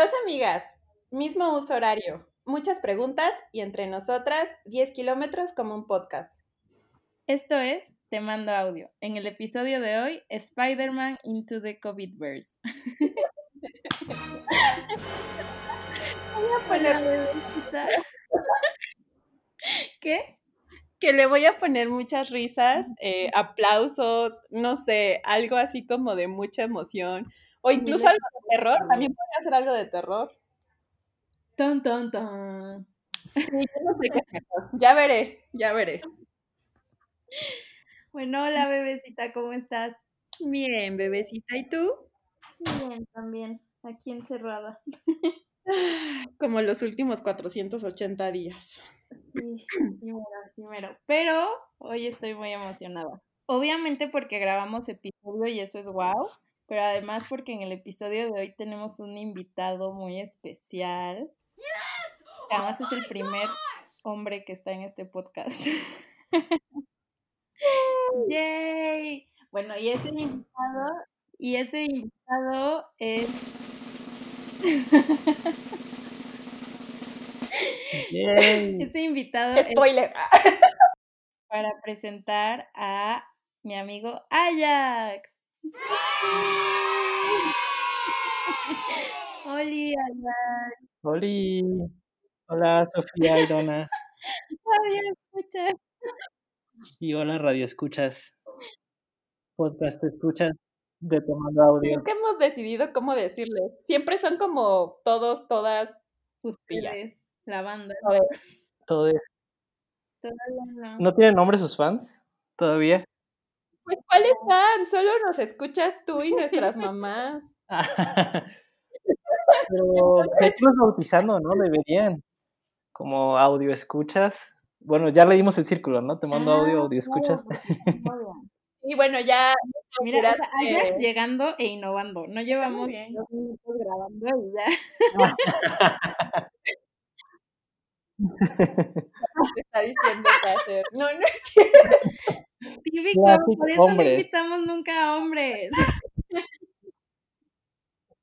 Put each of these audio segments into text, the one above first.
Dos amigas, mismo uso horario, muchas preguntas y entre nosotras 10 kilómetros como un podcast. Esto es Te Mando Audio. En el episodio de hoy, Spider-Man Into the COVID-Verse. Voy a poner... ¿Qué? Que le voy a poner muchas risas, eh, aplausos, no sé, algo así como de mucha emoción. O incluso algo de terror, también podría ser algo de terror. Ton, ton, ton. Sí, yo no sé qué es. Ya veré, ya veré. Bueno, hola bebecita, ¿cómo estás? Bien, bebecita, ¿y tú? Bien, también, aquí encerrada. Como los últimos 480 días. Sí, sí, mero, sí, mero. Pero hoy estoy muy emocionada. Obviamente porque grabamos episodio y eso es wow, pero además porque en el episodio de hoy tenemos un invitado muy especial. que Además es el primer hombre que está en este podcast. ¡Yay! Bueno, y ese invitado, y ese invitado es. Yay. Ese invitado es Spoiler. para presentar a mi amigo Ajax. Oli. Oli. Hola, Sofía y Donna. Todavía escuchas. Y hola, Radio Escuchas. Podcast Escuchas de Tomando Audio. Nunca hemos decidido cómo decirle. Siempre son como todos, todas. Ustedes, la banda. A ver, Todo es- Todavía no. ¿No tienen nombre sus fans? ¿Todavía? Pues, ¿cuáles fan? Solo nos escuchas tú y nuestras mamás. Pero hay que bautizando, ¿no? Deberían. Como audio escuchas. Bueno, ya le dimos el círculo, ¿no? Te mando audio, Ah, audio escuchas. claro, muy bien. Y bueno, ya. Mira, o sea, inauguraste- Ajax llegando e innovando. No llevamos bien. dos minutos grabando y ya. está diciendo qué hacer. No, no es cierto. Típico, Clásico, por eso no invitamos nunca a hombres.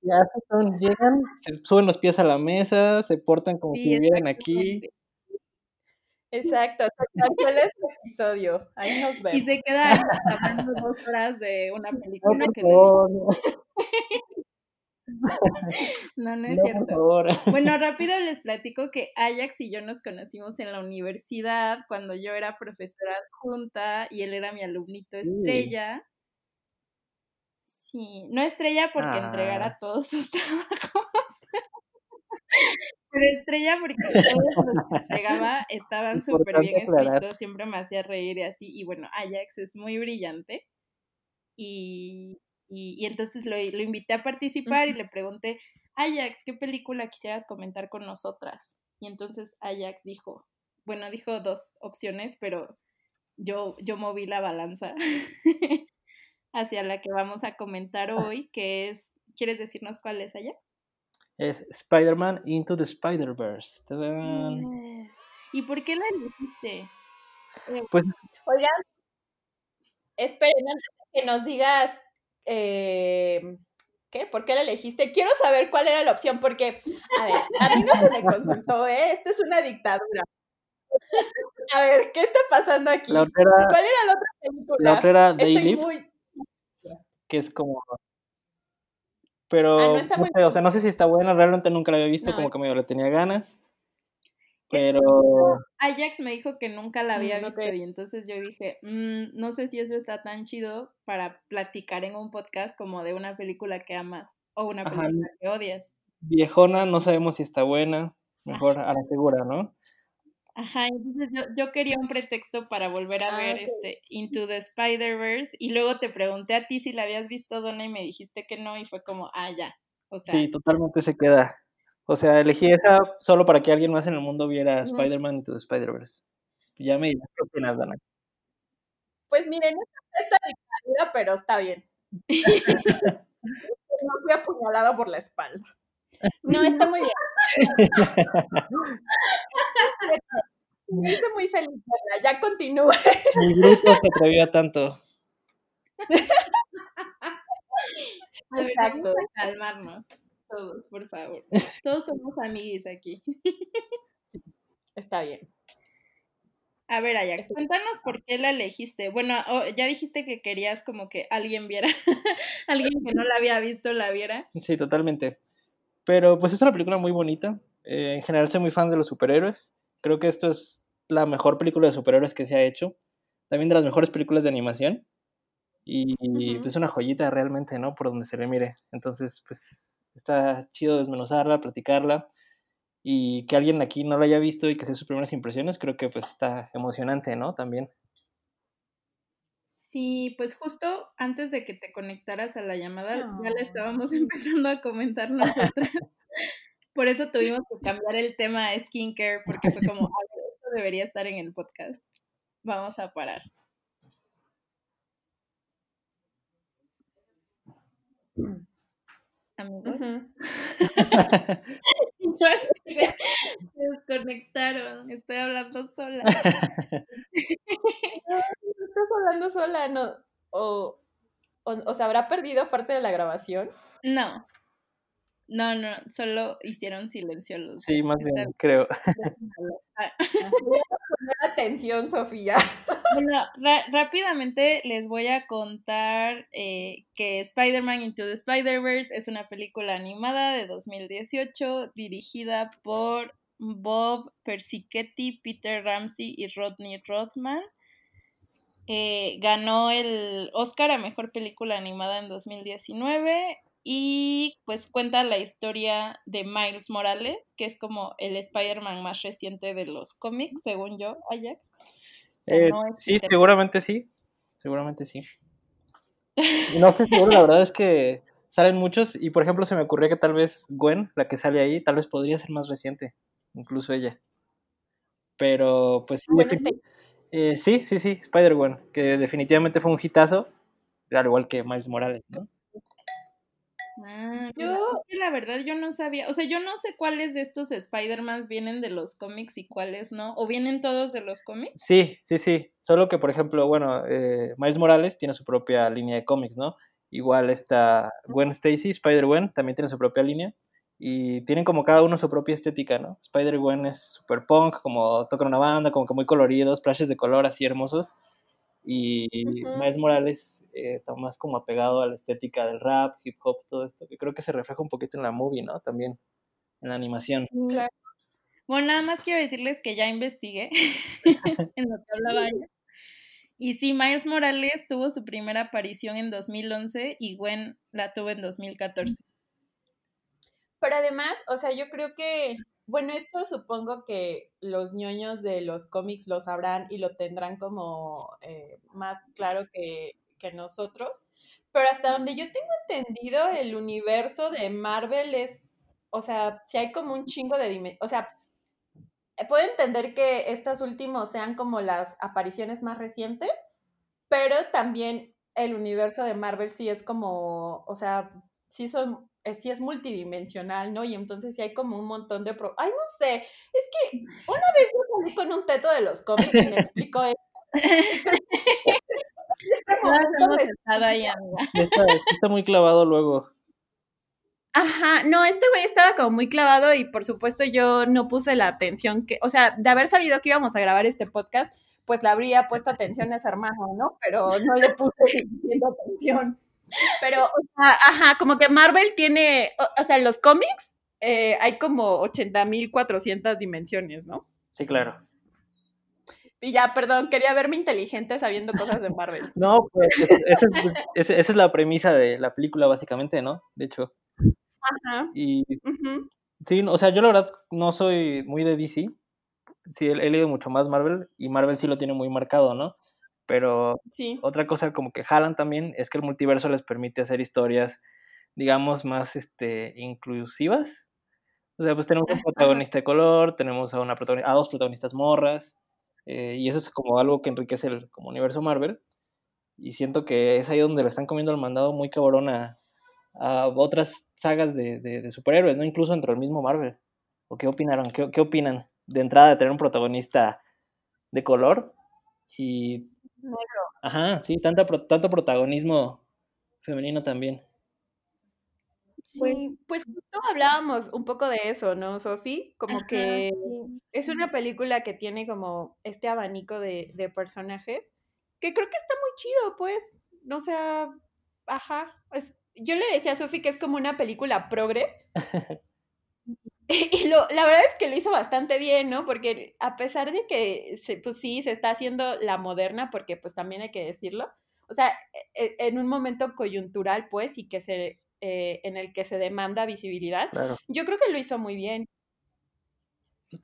Ya se son, llegan, se suben los pies a la mesa, se portan como Sí, si vivieran aquí. Exacto. Se cancela este episodio. Ahí nos Y vemos. se queda ahí hablando dos horas de una No, película por que no, No, no es no, por cierto. favor. Bueno, rápido les platico que Ajax y yo nos conocimos en la universidad cuando yo era profesora adjunta y él era mi alumnito estrella. Sí, no estrella porque Ah. entregara todos sus trabajos. Pero estrella porque todos los que entregaba estaban súper bien escritos, siempre me hacía reír y así. Y bueno, Ajax es muy brillante. Y, y, y entonces lo, lo invité a participar y le pregunté, Ajax, ¿qué película quisieras comentar con nosotras? Y entonces Ajax dijo, bueno, dijo dos opciones, pero yo, yo moví la balanza hacia la que vamos a comentar hoy, que es, ¿quieres decirnos cuál es Ajax? Es Spider-Man Into the Spider-Verse. ¿Y por qué la elegiste? Eh, Pues Oigan, esperen, antes de que nos digas eh, ¿qué? ¿Por qué la elegiste? Quiero saber cuál era la opción, porque, a ver, a mí no se me consultó, ¿eh? Esto es una dictadura. A ver, ¿qué está pasando aquí? la otra era, ¿Cuál era la otra película? la otra era They Estoy Live, muy... que es como. Pero, Ah, no sé, o sea, no sé si está buena, realmente nunca la había visto, No, como que medio le tenía ganas. Pero. Ajax me dijo que nunca la había visto y entonces yo dije, "Mm, no sé si eso está tan chido para platicar en un podcast como de una película que amas o una Ajá. película que odias. Viejona, no sabemos si está buena. Mejor a la segura, ¿no? Ajá, entonces yo, yo quería un pretexto para volver a Ah, ver este Into the Spider-Verse y luego te pregunté a ti si la habías visto, Donna, y me dijiste que no y fue como, ah, ya. O sea, Sí, totalmente se queda. O sea, elegí esa solo para que alguien más en el mundo viera. Spider-Man Into the Spider-Verse. Ya me dirás qué opinas, Dana. Pues miren, no está esta dictadura, pero está bien. No fui apuñalado por la espalda. No, está muy bien. Me hizo muy feliz. Ya continúa. Mi grupo se atrevió a tanto. a ver, Exacto. vamos a calmarnos. Todos, por favor. Todos somos amiguis aquí. Está bien. A ver, Ajax, cuéntanos por qué la elegiste. Bueno, ya dijiste que querías como que alguien viera, alguien que no la había visto la viera. Sí, totalmente. Pero pues es una película muy bonita. Eh, en general soy muy fan de los superhéroes. Creo que esto es la mejor película de superhéroes que se ha hecho. También de las mejores películas de animación. Y pues es una joyita realmente, ¿no? Por donde se le mire. Entonces, pues está chido desmenuzarla, platicarla y que alguien aquí no lo haya visto y que sea sus primeras impresiones, creo que pues está emocionante, ¿no? También. Sí, pues justo antes de que te conectaras a la llamada, ya la estábamos empezando a comentar nosotras. Por eso tuvimos que cambiar el tema a skincare, porque fue como, a ver, esto debería estar en el podcast. Vamos a parar. Amigos. Se desconectaron, estoy hablando sola. No, estás hablando sola, no. O, o, se habrá perdido parte de la grabación. No. No, no, solo hicieron silencio los Sí, más bien, creo. atención, Sofía. Bueno, rápidamente les voy a contar eh, que Spider-Man Into the Spider-Verse es una película animada de 2018 dirigida por Bob Persichetti, Peter Ramsey y Rodney Rothman. Eh, ganó el Oscar a Mejor Película Animada en 2019 y pues cuenta la historia de Miles Morales, que es como el Spider-Man más reciente de los cómics, según yo, Ajax. Eh, sí, seguramente sí, seguramente sí. No estoy seguro, la verdad es que salen muchos y por ejemplo se me ocurrió que tal vez Gwen, la que sale ahí, tal vez podría ser más reciente, incluso ella. Pero pues sí, eh, sí, sí, sí, Spider-Gwen, que definitivamente fue un hitazo, al igual que Miles Morales, ¿no? Ah, yo, la verdad, yo no sabía, o sea, yo no sé cuáles de estos Spider-Man vienen de los cómics y cuáles no, o vienen todos de los cómics. Sí, sí, sí, solo que, por ejemplo, bueno, eh, Miles Morales tiene su propia línea de cómics, ¿no? Igual está Gwen Stacy, Spider-Gwen, también tiene su propia línea, y tienen como cada uno su propia estética, ¿no? Spider-Gwen es super punk, como toca una banda, como que muy coloridos, flashes de color así hermosos, y Miles Morales eh, está más como apegado a la estética del rap, hip hop, todo esto, que creo que se refleja un poquito en la movie, ¿no? También en la animación. Bueno, nada más quiero decirles que ya investigué en lo que hablaba yo. Y sí, Miles Morales tuvo su primera aparición en 2011 y Gwen la tuvo en 2014. Pero además, o sea, yo creo que bueno, esto supongo que los ñoños de los cómics lo sabrán y lo tendrán como eh, más claro que, nosotros, pero hasta donde yo tengo entendido, el universo de Marvel es, o sea, si hay como un chingo de dimensiones, o sea, eh, puedo entender que estos últimos sean como las apariciones más recientes, pero también el universo de Marvel sí es como, o sea, sí son eh, sí es multidimensional, ¿no? Y entonces sí hay como un montón de... Pro Ay, no sé, es que una vez yo salí con un teto de los cómics y me explicó eso. está, está muy clavado luego. Ajá, no, este güey estaba como muy clavado y por supuesto yo no puse la atención que, o sea, de haber sabido que íbamos a grabar este podcast, pues le habría puesto atención a ese hermano, ¿no? Pero no le puse atención. Pero, o sea, ajá, como que Marvel tiene, o, sea, en los cómics eh, hay como 80.400 dimensiones, ¿no? Sí, claro. Y ya, perdón, quería verme inteligente sabiendo cosas de Marvel. No, pues esa es, la premisa de la película, básicamente, ¿no? De hecho. Ajá. Y sí, o sea, yo la verdad no soy muy de DC. Sí, he leído mucho más Marvel y Marvel sí lo tiene muy marcado, ¿no? Pero otra cosa como que jalan también es que el multiverso les permite hacer historias, digamos, más este, inclusivas. O sea, pues tenemos un protagonista de color, tenemos a, una a dos protagonistas morras, eh, y eso es como algo que enriquece el como universo Marvel. Y siento que es ahí donde le están comiendo el mandado muy cabrón a, otras sagas de, de, superhéroes, ¿no? Incluso dentro del mismo Marvel. ¿O qué opinaron? ¿Qué, ¿Qué opinan de entrada de tener un protagonista de color? Y Ajá, sí, tanto, tanto protagonismo femenino también. Sí, pues justo hablábamos un poco de eso, ¿no, Sofi? Como que es una película que tiene como este abanico de, de personajes que creo que está muy chido, pues. O sea, ajá. Pues, yo le decía a Sofi que es como una película progre. y lo, la verdad es que lo hizo bastante bien, ¿no? Porque a pesar de que, se, pues sí, se está haciendo la moderna, porque pues también hay que decirlo, o sea, e, e, en un momento coyuntural, pues, y que se eh, en el que se demanda visibilidad. Yo creo que lo hizo muy bien.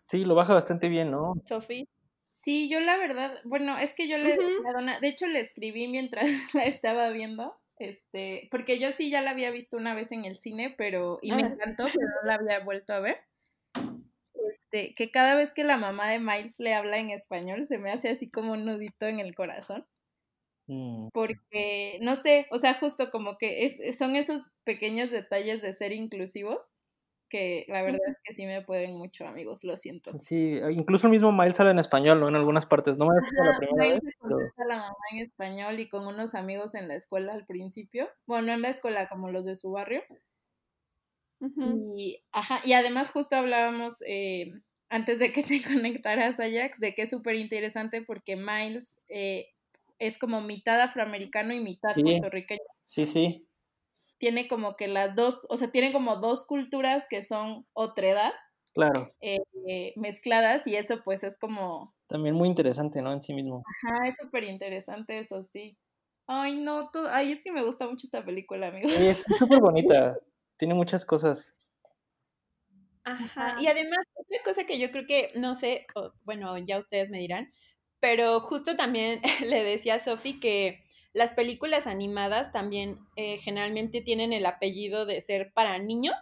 Sí, lo baja bastante bien, ¿no? Sofi. Sí, yo la verdad, bueno, es que yo le, de hecho le escribí mientras la estaba viendo, este, porque yo sí ya la había visto una vez en el cine, pero, y me ah. encantó, pero no la había vuelto a ver. Este, que cada vez que la mamá de Miles le habla en español, se me hace así como un nudito en el corazón. Mm. Porque, no sé, o sea, justo como que es, son esos pequeños detalles de ser inclusivos que la verdad es que sí me pueden mucho, amigos, lo siento. Sí, incluso el mismo Miles sale en español, ¿no? En algunas partes, no me la primera vez. la mamá en español y con unos amigos en la escuela al principio, bueno, no en la escuela, como los de su barrio. Y, ajá, y además justo hablábamos eh, antes de que te conectaras, Ajax, de que es súper interesante porque Miles eh, es como mitad afroamericano y mitad puertorriqueño. Sí, sí. Tiene como que las dos, o sea, tiene como dos culturas que son edad. Claro. Eh, mezcladas y eso pues es como... También muy interesante, ¿no? En sí mismo. Ajá, es súper interesante eso, sí. Ay, no, todo... ay, es que me gusta mucho esta película, amigo. Sí, es súper bonita. Tiene muchas cosas. Ajá. Y además, otra cosa que yo creo que, no sé, bueno, ya ustedes me dirán, pero justo también le decía a Sofi que las películas animadas también eh, generalmente tienen el apellido de ser para niños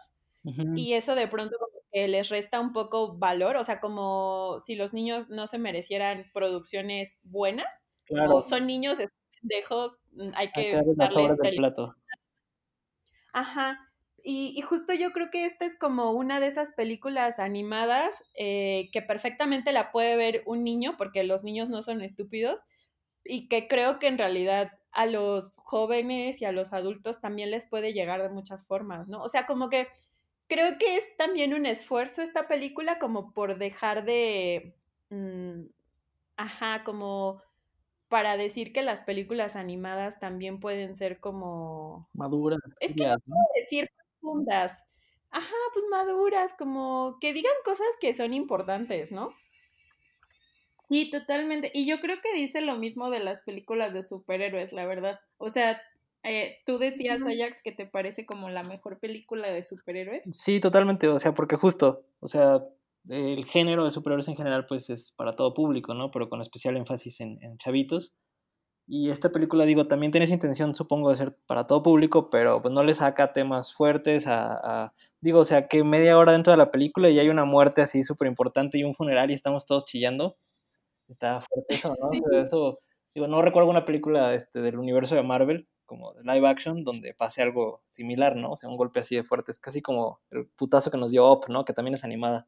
y eso de pronto les resta un poco valor, o sea, como si los niños no se merecieran producciones buenas, o son niños pendejos, mm, hay que darles el plato. Ajá. Y, justo yo creo que esta es como una de esas películas animadas eh, que perfectamente la puede ver un niño, porque los niños no son estúpidos, y que creo que en realidad a los jóvenes y a los adultos también les puede llegar de muchas formas, ¿no? O sea, como que creo que es también un esfuerzo esta película como por dejar de, mm, ajá, como para decir que las películas animadas también pueden ser como maduras. Es que no puedo decir profundas. Ajá, pues maduras, como que digan cosas que son importantes, ¿no? Sí, totalmente. Y yo creo que dice lo mismo de las películas de superhéroes, la verdad. O sea, eh, tú decías, Ajax, que te parece como la mejor película de superhéroes. Sí, totalmente. O sea, porque justo, o sea, el género de superhéroes en general, pues es para todo público, ¿no? Pero con especial énfasis en, en chavitos. Y esta película, digo, también tiene esa intención, supongo, de ser para todo público, pero pues no le saca temas fuertes a, digo, o sea, que media hora dentro de la película y hay una muerte así súper importante y un funeral y estamos todos chillando. Está fuerte eso, ¿no? eso, digo, no recuerdo una película este, del universo de Marvel, como de live action, donde pase algo similar, ¿no? O sea, un golpe así de fuerte. Es casi como el putazo que nos dio Up, ¿no? Que también es animada.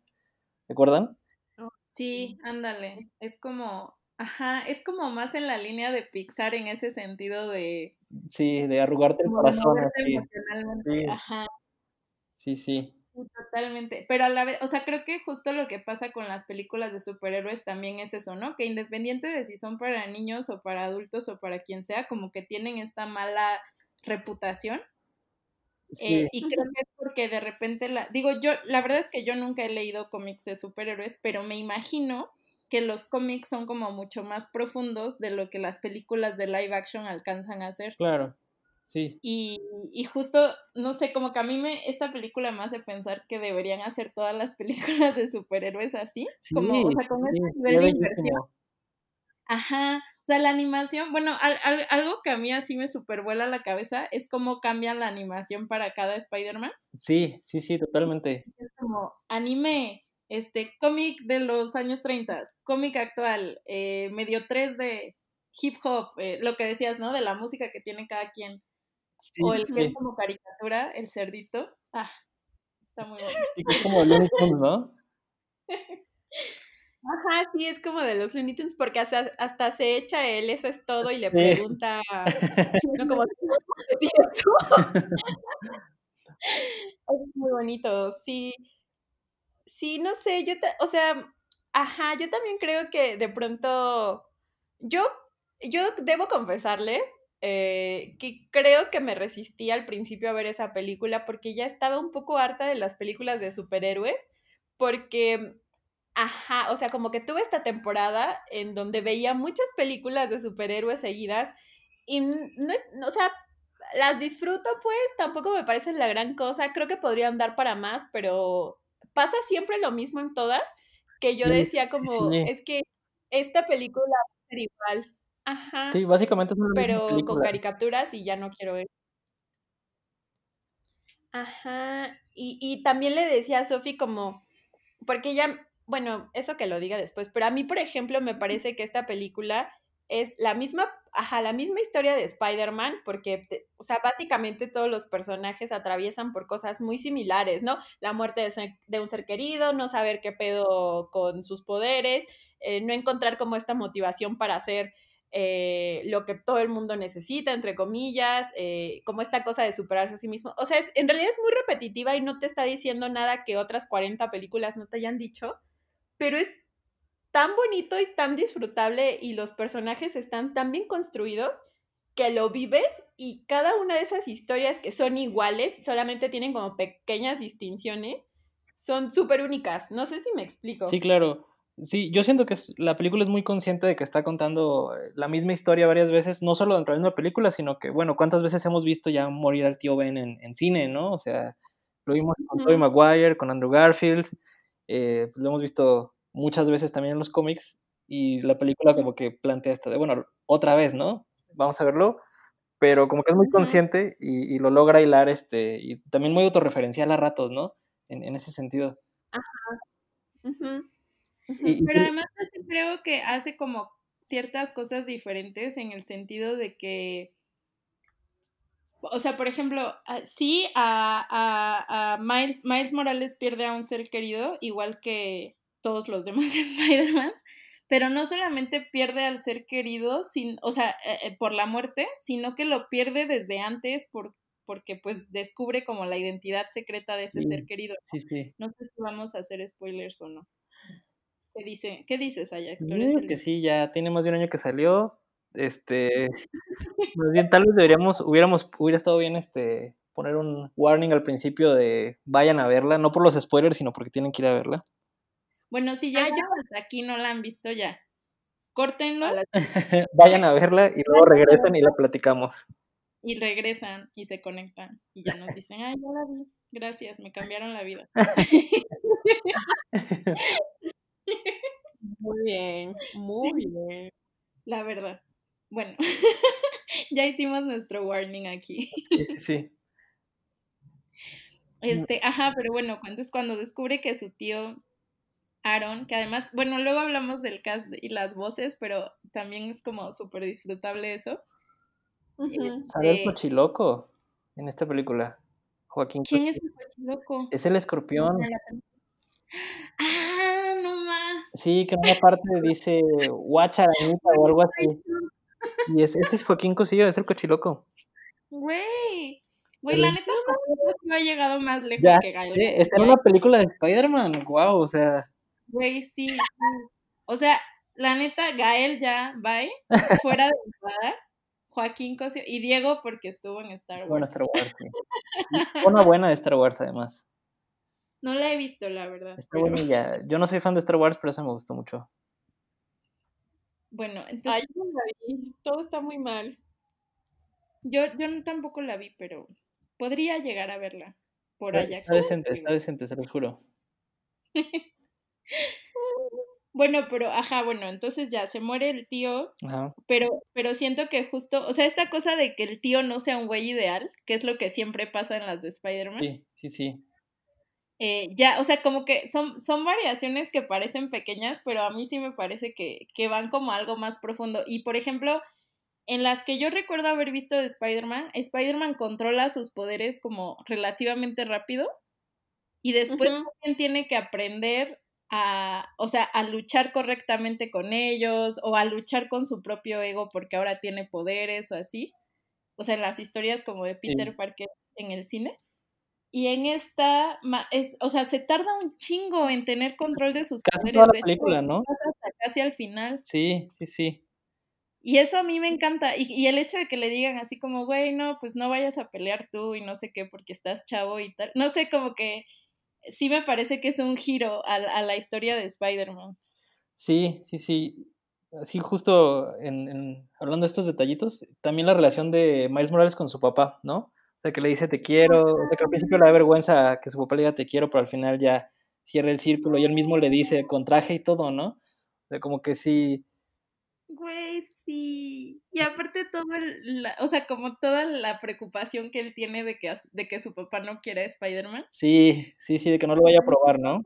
¿Recuerdan? Sí, ándale. Es como Ajá, es como más en la línea de Pixar en ese sentido de... Sí, de arrugarte el corazón. Así. Sí. Ajá. Sí, sí. Totalmente, pero a la vez, o sea, creo que justo lo que pasa con las películas de superhéroes también es eso, ¿no? Que independiente de si son para niños o para adultos o para quien sea, como que tienen esta mala reputación. Eh, y creo que es porque de repente la, digo yo, la verdad es que yo nunca he leído cómics de superhéroes, pero me imagino que los cómics son como mucho más profundos de lo que las películas de live action alcanzan a hacer. Claro, sí. Y, y justo, no sé, como que a mí me, esta película me hace pensar que deberían hacer todas las películas de superhéroes así, como, o sea, con nivel de inversión. Ajá, o sea, la animación, bueno, algo que a mí así me supervuela la cabeza es cómo cambian la animación para cada Spider-Man. Sí, sí, sí, totalmente. Es como anime, este, cómic de los años 30, cómic actual, eh, medio 3 de hip hop, eh, lo que decías, ¿no? De la música que tiene cada quien. O el que es como caricatura, el cerdito. Ah, está muy bueno. es como Looney Tunes, ¿no? Ajá, sí, es como de los Looney Tunes, porque hasta, hasta se echa él, eso es todo, y le pregunta, no como, Es muy bonito, sí. Sí, no sé, yo, o sea, ajá, yo también creo que de pronto, yo, yo debo confesarles eh, que creo que me resistí al principio a ver esa película porque ya estaba un poco harta de las películas de superhéroes, porque, ajá, o sea, como que tuve esta temporada en donde veía muchas películas de superhéroes seguidas y no, o sea, las disfruto pues, tampoco me parecen la gran cosa, creo que podrían dar para más, pero pasa siempre lo mismo en todas, que yo decía como, es que esta película va a ser igual. Ajá. Sí, básicamente es una Pero con caricaturas y ya no quiero ver. Ajá. Y, y también le decía a Sofi como, porque ella, bueno, eso que lo diga después, pero a mí, por ejemplo, me parece que esta película es la misma, ajá, la misma historia de Spider-Man, porque, o sea, básicamente todos los personajes atraviesan por cosas muy similares, ¿no? La muerte de, un ser querido, no saber qué pedo con sus poderes, eh, no encontrar como esta motivación para hacer eh, lo que todo el mundo necesita, entre comillas, eh, como esta cosa de superarse a sí mismo. O sea, en realidad es muy repetitiva y no te está diciendo nada que otras 40 películas no te hayan dicho, pero es tan bonito y tan disfrutable y los personajes están tan bien construidos que lo vives y cada una de esas historias que son iguales, solamente tienen como pequeñas distinciones, son súper únicas. No sé si me explico. Sí, claro. Sí, yo siento que la película es muy consciente de que está contando eh, la misma historia varias veces, no solo dentro de una película, sino que, bueno, ¿cuántas veces hemos visto ya morir al tío Ben en, cine, no? O sea, lo vimos con Tobey Maguire, con Andrew Garfield, eh, lo hemos visto muchas veces también en los cómics y la película como que plantea esto de, bueno, otra vez, ¿no? Vamos a verlo, pero como que es muy consciente y, lo logra hilar, este, y también muy autorreferencial a ratos, ¿no? En, ese sentido. Ajá. Pero además creo que hace como ciertas cosas diferentes en el sentido de que, o sea, por ejemplo, ah, sí a, a, Miles, Miles Morales pierde a un ser querido, igual que todos los demás Spider-Man, pero no solamente pierde al ser querido, sin, o sea, eh, eh, por la muerte, sino que lo pierde desde antes por, porque pues descubre como la identidad secreta de ese ser querido. Sí, sí. No sé si vamos a hacer spoilers o no. ¿Qué, dice, ¿Qué dices, Ajax? que sí, ya tiene más de un año que salió. Este, más bien, tal vez deberíamos, hubiéramos, hubiera estado bien este, poner un warning al principio de vayan a verla, no por los spoilers, sino porque tienen que ir a verla. Bueno, si ya hasta aquí no la han visto ya, córtenlo. vayan a verla y luego regresan y la platicamos. Y regresan y se conectan y ya nos dicen, ay, ya la vi, gracias, me cambiaron la vida. Muy bien, muy bien. La verdad. Bueno, ya hicimos nuestro warning aquí. Sí, sí. Este, ajá, pero bueno, cuando es cuando descubre que su tío Aaron, que además, bueno, luego hablamos del cast y las voces, pero también es como súper disfrutable eso. ¿Sabe el este cochiloco en esta película? Joaquín. ¿Quién es el cochiloco? Es el escorpión. Ah, no más. Sí, que en una parte dice guacharanita o algo así. Y es, este es Joaquín Cosillo, es el cochiloco. Güey. Güey, la neta, no ha llegado más lejos que Gael. está en una película de Spider-Man, wow, o sea. Güey, sí, O sea, la neta, Gael ya, bye, fuera de enfadar. Joaquín Cosio y Diego porque estuvo en Star Wars. Bueno, Star Wars, sí. Una buena de Star Wars, además. No la he visto, la verdad. Está buena Yo no soy fan de Star Wars, pero esa me gustó mucho. Bueno, entonces. Ay, no la vi. Todo está muy mal. Yo, yo tampoco la vi, pero podría llegar a verla por allá. Está decente, está decente, se los juro. bueno, pero, ajá, bueno, entonces ya se muere el tío, pero, pero siento que justo, o sea, esta cosa de que el tío no sea un güey ideal, que es lo que siempre pasa en las de Spider-Man. Sí, sí, sí. Eh, ya, o sea, como que son, son variaciones que parecen pequeñas, pero a mí sí me parece que, que van como algo más profundo. Y por ejemplo, en las que yo recuerdo haber visto de Spider-Man, Spider-Man controla sus poderes como relativamente rápido y después también tiene que aprender a, o sea, a luchar correctamente con ellos o a luchar con su propio ego porque ahora tiene poderes o así. O sea, en las historias como de Peter Parker en el cine. Y en esta, es, o sea, se tarda un chingo en tener control de sus casi Toda la película, ¿no? casi al final. Sí, sí, sí. Y eso a mí me encanta. Y, y, el hecho de que le digan así como, güey, no, pues no vayas a pelear tú y no sé qué porque estás chavo y tal. No sé, como que sí me parece que es un giro a, a la historia de Spider-Man. Sí, sí, sí. Sí, justo en, hablando de estos detallitos, también la relación de Miles Morales con su papá, ¿no? O sea, que le dice te quiero, o sea, que al principio le da vergüenza que su papá le diga te quiero, pero al final ya cierra el círculo y él mismo le dice con traje y todo, ¿no? O sea, como que sí. Güey, sí. Y aparte todo, el, o sea, como toda la preocupación que él tiene de que, de que su papá no quiera Spider-Man. Sí, sí, sí, de que no lo vaya a probar, ¿no?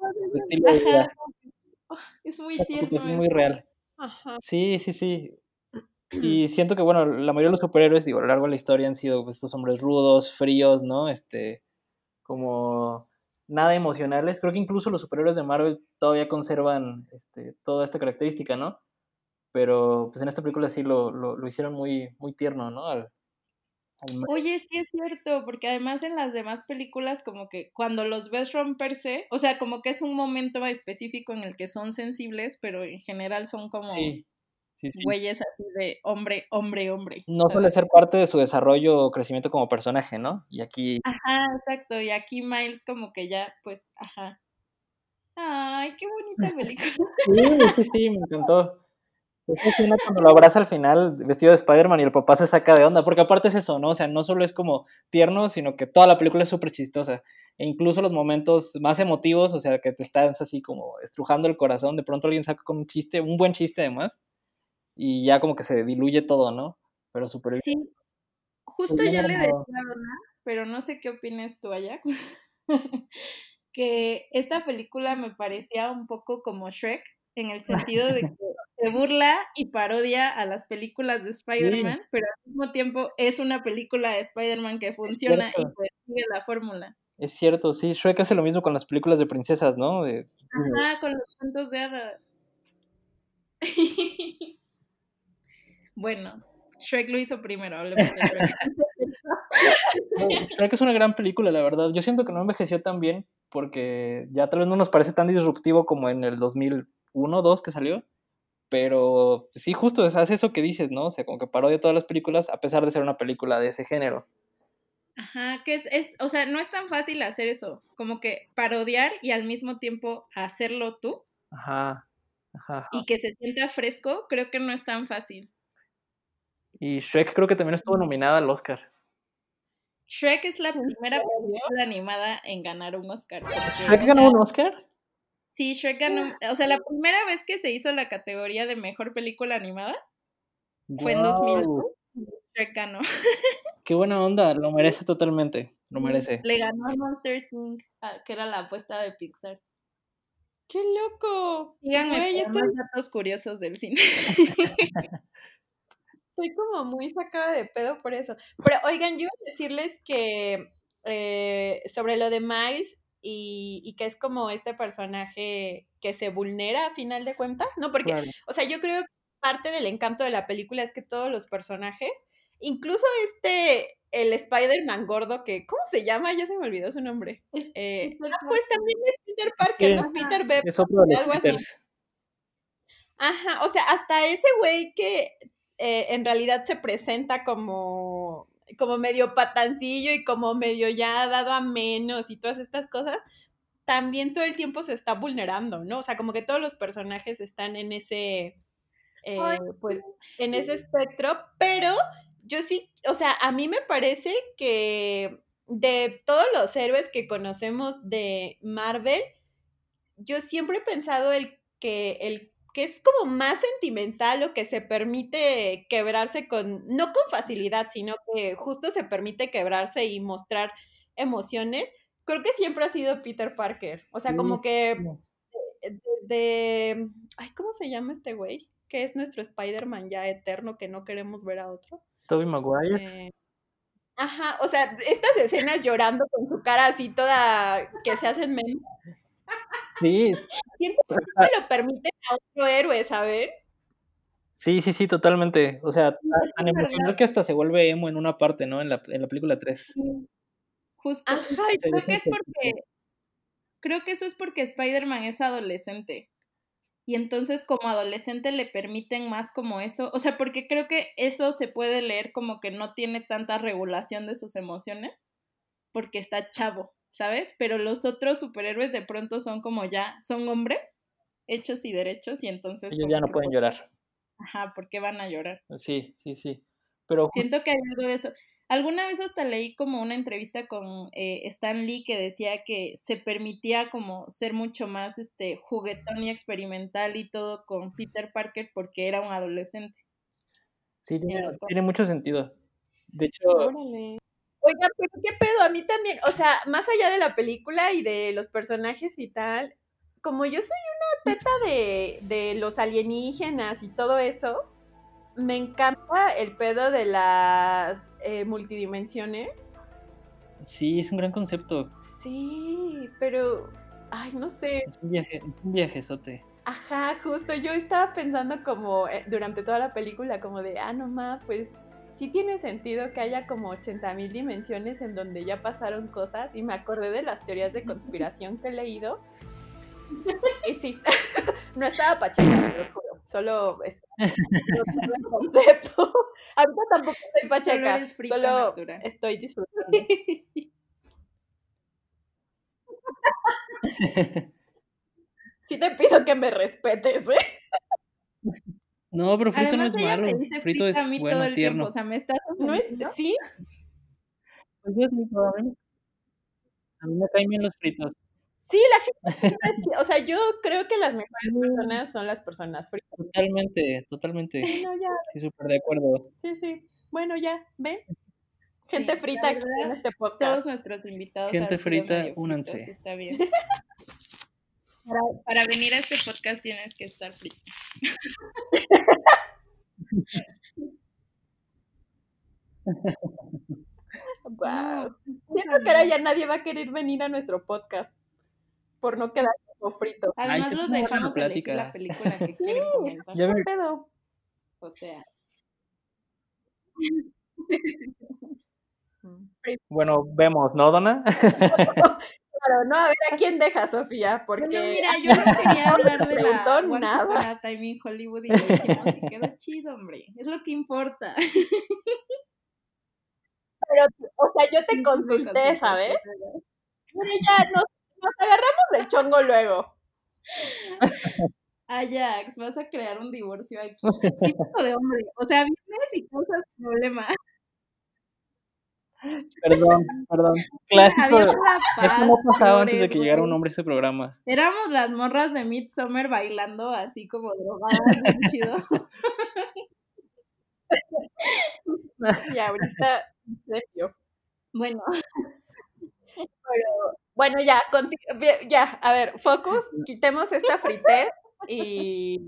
Ajá. Es muy tierno. Es muy real. Ajá. Sí, sí, sí. Y siento que, bueno, la mayoría de los superhéroes, digo, a lo largo de la historia han sido pues, estos hombres rudos, fríos, ¿no? Este, como nada emocionales. Creo que incluso los superhéroes de Marvel todavía conservan este, toda esta característica, ¿no? Pero pues en esta película sí lo, lo, hicieron muy, muy tierno, ¿no? Oye, sí es cierto, porque además en las demás películas como que cuando los ves romperse, o sea, como que es un momento específico en el que son sensibles, pero en general son como güeyes así de hombre, hombre, hombre. No suele ser parte de su desarrollo o crecimiento como personaje, ¿no? Y aquí... Ajá, exacto, y aquí Miles como que ya, pues, ajá. Ay, qué bonita película. Sí, sí, sí, me encantó. cuando lo abraza al final vestido de Spider-Man y el papá se saca de onda, porque aparte es eso, ¿no? O sea, no solo es como tierno, sino que toda la película es súper chistosa. E incluso los momentos más emotivos, o sea, que te estás así como estrujando el corazón, de pronto alguien saca con un chiste, un buen chiste además, y ya como que se diluye todo, ¿no? Pero súper Sí, justo yo le decía a pero no sé qué opinas tú, Ajax, que esta película me parecía un poco como Shrek, en el sentido de que se burla y parodia a las películas de Spider-Man, pero al mismo tiempo es una película de Spider-Man que funciona y pues sigue la fórmula. Es cierto, sí, Shrek hace lo mismo con las películas de princesas, ¿no? Ajá, con los cuentos de hadas. bueno, Shrek lo hizo primero, hablemos de Shrek. Shrek es una gran película, la verdad. Yo siento que no envejeció tan bien porque ya tal vez no nos parece tan disruptivo como en el 2000 uno, dos que salió. Pero sí, justo hace eso que dices, ¿no? O sea, como que parodia todas las películas a pesar de ser una película de ese género. Ajá, que es, es, o sea, no es tan fácil hacer eso, como que parodiar y al mismo tiempo hacerlo tú. Ajá, ajá. Y que se sienta fresco, creo que no es tan fácil. Y Shrek creo que también estuvo nominada al Oscar. Shrek es la primera película animada en ganar un Oscar. ¿Shrek ganó un Oscar? Sí, Shrek ganó. O sea, la primera vez que se hizo la categoría de mejor película animada fue en 2000. Shrek ganó. Qué buena onda, lo merece totalmente. Lo merece. Le ganó a Monster Inc., que era la apuesta de Pixar. ¡Qué loco! Díganme estos datos curiosos del cine. Estoy como muy sacada de pedo por eso. Pero oigan, yo iba a decirles que eh, sobre lo de Miles, y, que es como este personaje que se vulnera a final de cuentas, ¿no? Porque, o sea, yo creo que parte del encanto de la película es que todos los personajes, incluso este, el Spider-Man gordo que, ¿cómo se llama? Ya se me olvidó su nombre. Eh, ah, pues también es Peter Parker, ¿no? Peter B. Es otro de algo así. Ajá, o sea, hasta ese güey que eh, en realidad se presenta como como medio patancillo y como medio ya dado a menos y todas estas cosas, también todo el tiempo se está vulnerando, ¿no? O sea, como que todos los personajes están en ese, eh, pues, en ese espectro, pero yo sí, o sea, a mí me parece que de todos los héroes que conocemos de Marvel, yo siempre he pensado el que el que es como más sentimental o que se permite quebrarse con, no con facilidad, sino que justo se permite quebrarse y mostrar emociones, creo que siempre ha sido Peter Parker. O sea, como que de, ay, ¿cómo se llama este güey? Que es nuestro Spider-Man ya eterno que no queremos ver a otro. Toby Maguire. Eh, ajá, o sea, estas escenas llorando con su cara así toda que se hacen menos Sí. Siempre se lo permite a otro héroe, ¿sabes? Sí, sí, sí, totalmente. O sea, tan emocional que hasta se vuelve emo en una parte, ¿no? En la, en la película 3. Justo. creo que es porque. Creo que eso es porque Spider-Man es adolescente. Y entonces como adolescente le permiten más como eso. O sea, porque creo que eso se puede leer como que no tiene tanta regulación de sus emociones. Porque está chavo, ¿sabes? Pero los otros superhéroes de pronto son como ya, son hombres hechos y derechos y entonces... Ellos ya no pueden llorar. Ajá, porque van a llorar. Sí, sí, sí. Pero... Siento que hay algo de eso. Alguna vez hasta leí como una entrevista con eh, Stan Lee que decía que se permitía como ser mucho más este juguetón y experimental y todo con Peter Parker porque era un adolescente. Sí, tiene, mucho sentido. De hecho... Oiga, pero qué pedo, a mí también, o sea, más allá de la película y de los personajes y tal, como yo soy una teta de, de los alienígenas y todo eso, me encanta el pedo de las eh, multidimensiones. Sí, es un gran concepto. Sí, pero, ay, no sé. Es un viaje, un viajezote. Ajá, justo, yo estaba pensando como eh, durante toda la película, como de, ah, no ma, pues sí tiene sentido que haya como 80 mil dimensiones en donde ya pasaron cosas y me acordé de las teorías de conspiración que he leído. Y sí, no estaba pacheca, los juro. Solo el concepto. Ahorita tampoco estoy pacheca. Solo, estoy disfrutando. Sí te pido que me respetes, ¿eh? No, pero frito no es malo. Frito, es bueno, tierno. O sea, me estás ¿No es? ¿Sí? Pues yo sí, A mí me caen bien los fritos. Sí, la gente, o sea, yo creo que las mejores personas son las personas fritas. Totalmente, totalmente. Sí, no, ya. Sí, súper de acuerdo. Sí, sí. Bueno, ya, ¿ven? Gente frita aquí en este podcast. Todos nuestros invitados. Gente frita, únanse. está bien. Para, para, venir a este podcast tienes que estar frito. wow. Siento que ahora ya nadie va a querer venir a nuestro podcast por no quedar como frito. Además los dejamos elegir la película que quieren comentar. Ya me... pedo. O sea. Bueno, vemos, ¿no, Dona? claro, no, a ver, ¿a quién deja, Sofía? Porque... mira, yo no quería hablar de la nada. Time in Hollywood y y quedó chido, hombre. Es lo que importa. Pero, o sea, yo te consulté, ¿sabes? Pero ya, no nos agarramos del chongo luego. Ajax, vas a crear un divorcio aquí. Típico de hombre. O sea, vienes y causas problema. Perdón, perdón. Clásico. Había una paz, no pasaba antes de que llegara un hombre a este programa. Éramos las morras de Midsommar bailando así como drogadas, bien chido. y ahorita, en serio. Bueno. Pero, bueno, ya, ya, a ver, focus, quitemos esta frite y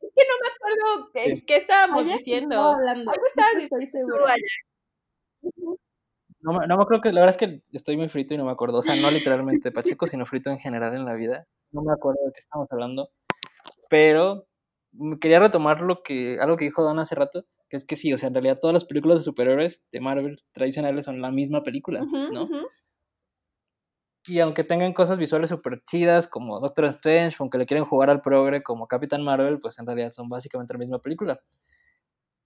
es que no me acuerdo qué, estábamos diciendo. Algo estabas diciendo. No, no me acuerdo que, la verdad es que estoy muy frito y no me acuerdo, o sea, no literalmente Pacheco, sino frito en general en la vida. No me acuerdo de qué estamos hablando, pero quería retomar lo que, algo que dijo Don hace rato, que es que sí, o sea, en realidad todas las películas de superhéroes de Marvel tradicionales son la misma película, ¿no? Y aunque tengan cosas visuales súper chidas como Doctor Strange, aunque le quieren jugar al progre como Capitán Marvel, pues en realidad son básicamente la misma película.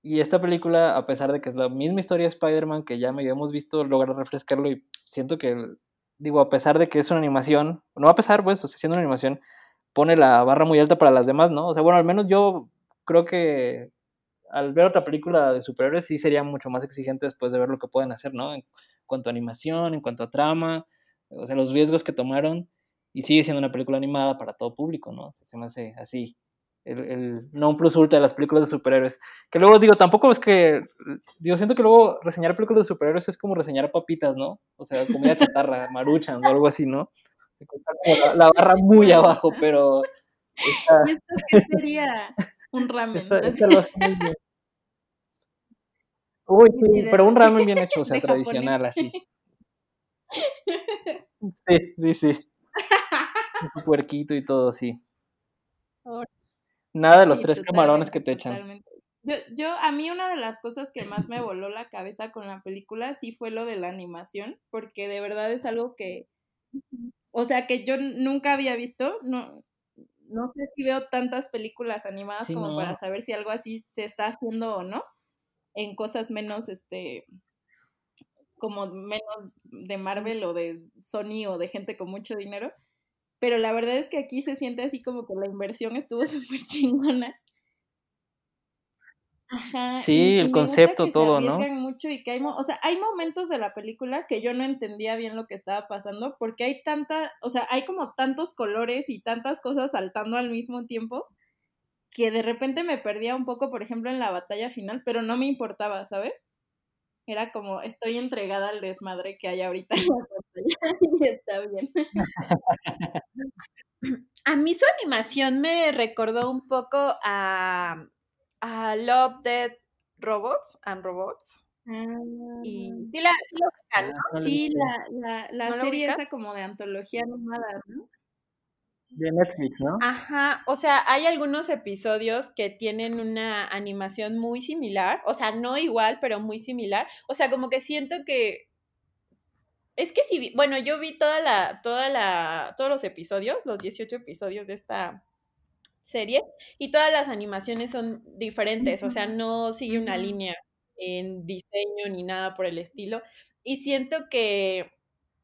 Y esta película, a pesar de que es la misma historia de Spider-Man que ya me habíamos visto, logra refrescarlo y siento que, digo, a pesar de que es una animación, no a pesar, pues, o sea, siendo una animación, pone la barra muy alta para las demás, ¿no? O sea, bueno, al menos yo creo que al ver otra película de superhéroes sí sería mucho más exigente después de ver lo que pueden hacer, ¿no? En cuanto a animación, en cuanto a trama, o sea, los riesgos que tomaron y sigue siendo una película animada para todo público, ¿no? O sea, se me hace así, el, el non plus ultra de las películas de superhéroes. Que luego digo, tampoco es que, digo, siento que luego reseñar películas de superhéroes es como reseñar papitas, ¿no? O sea, comida chatarra, maruchan o algo así, ¿no? La, barra muy abajo, pero... ¿Y esto qué sería? Un ramen. Uy, sí, pero un ramen bien hecho, o sea, tradicional, así. Sí, sí, sí. Un puerquito y todo, sí. Nada de los tres camarones que te echan. Yo, yo, a mí una de las cosas que más me voló la cabeza con la película sí fue lo de la animación, porque de verdad es algo que, o sea, que yo nunca había visto, no, no sé si veo tantas películas animadas como para saber si algo así se está haciendo o no, en cosas menos, este, como menos de Marvel o de Sony o de gente con mucho dinero. Pero la verdad es que aquí se siente así como que la inversión estuvo súper chingona Ajá, sí, el concepto, todo, ¿no? mucho y que hay, o sea, hay momentos de la película que yo no entendía bien lo que estaba pasando porque hay tanta, o sea, hay como tantos colores y tantas cosas saltando al mismo tiempo que de repente me perdía un poco, por ejemplo, en la batalla final, pero no me importaba, ¿sabes? Era como, estoy entregada al desmadre que hay ahorita en la batalla y está bien. A mí su animación me recordó un poco a a Love, Dead Robots and Robots. Y ah. sí, la, sí, ah, sí la, la, la serie esa como de antología animada, ¿no? De Netflix, ¿no? Ajá, o sea, hay algunos episodios que tienen una animación muy similar, o sea, no igual, pero muy similar. O sea, como que siento que es que si, bueno, yo vi toda la, toda la, todos los episodios, los 18 episodios de esta serie y todas las animaciones son diferentes, o sea, no sigue una línea en diseño ni nada por el estilo. Y siento que,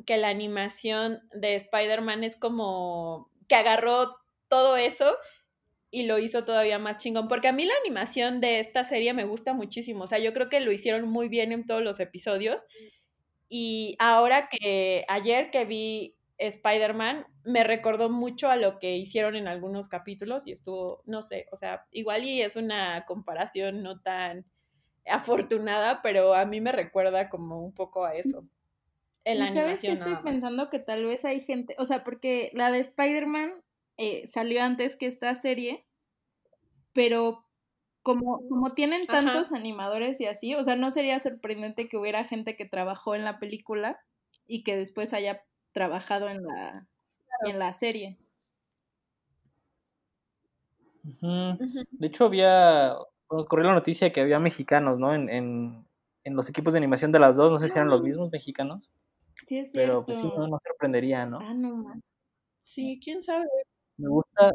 que la animación de Spider-Man es como que agarró todo eso y lo hizo todavía más chingón, porque a mí la animación de esta serie me gusta muchísimo, o sea, yo creo que lo hicieron muy bien en todos los episodios. Y ahora que ayer que vi Spider-Man me recordó mucho a lo que hicieron en algunos capítulos y estuvo, no sé, o sea, igual y es una comparación no tan afortunada, pero a mí me recuerda como un poco a eso. En la ¿Y sabes que estoy pensando que tal vez hay gente, o sea, porque la de Spider-Man eh, salió antes que esta serie, pero como, como tienen tantos animadores y así, o sea, no sería sorprendente que hubiera gente que trabajó en la película y que después haya trabajado en la, en la serie. De hecho, había, nos corrió la noticia de que había mexicanos, ¿no? En, en, en, los equipos de animación de las dos, no sé si eran los mismos mexicanos. Sí, es Pero pues sí, no nos sorprendería, ¿no? Ah, no. Sí, quién sabe. Me gusta,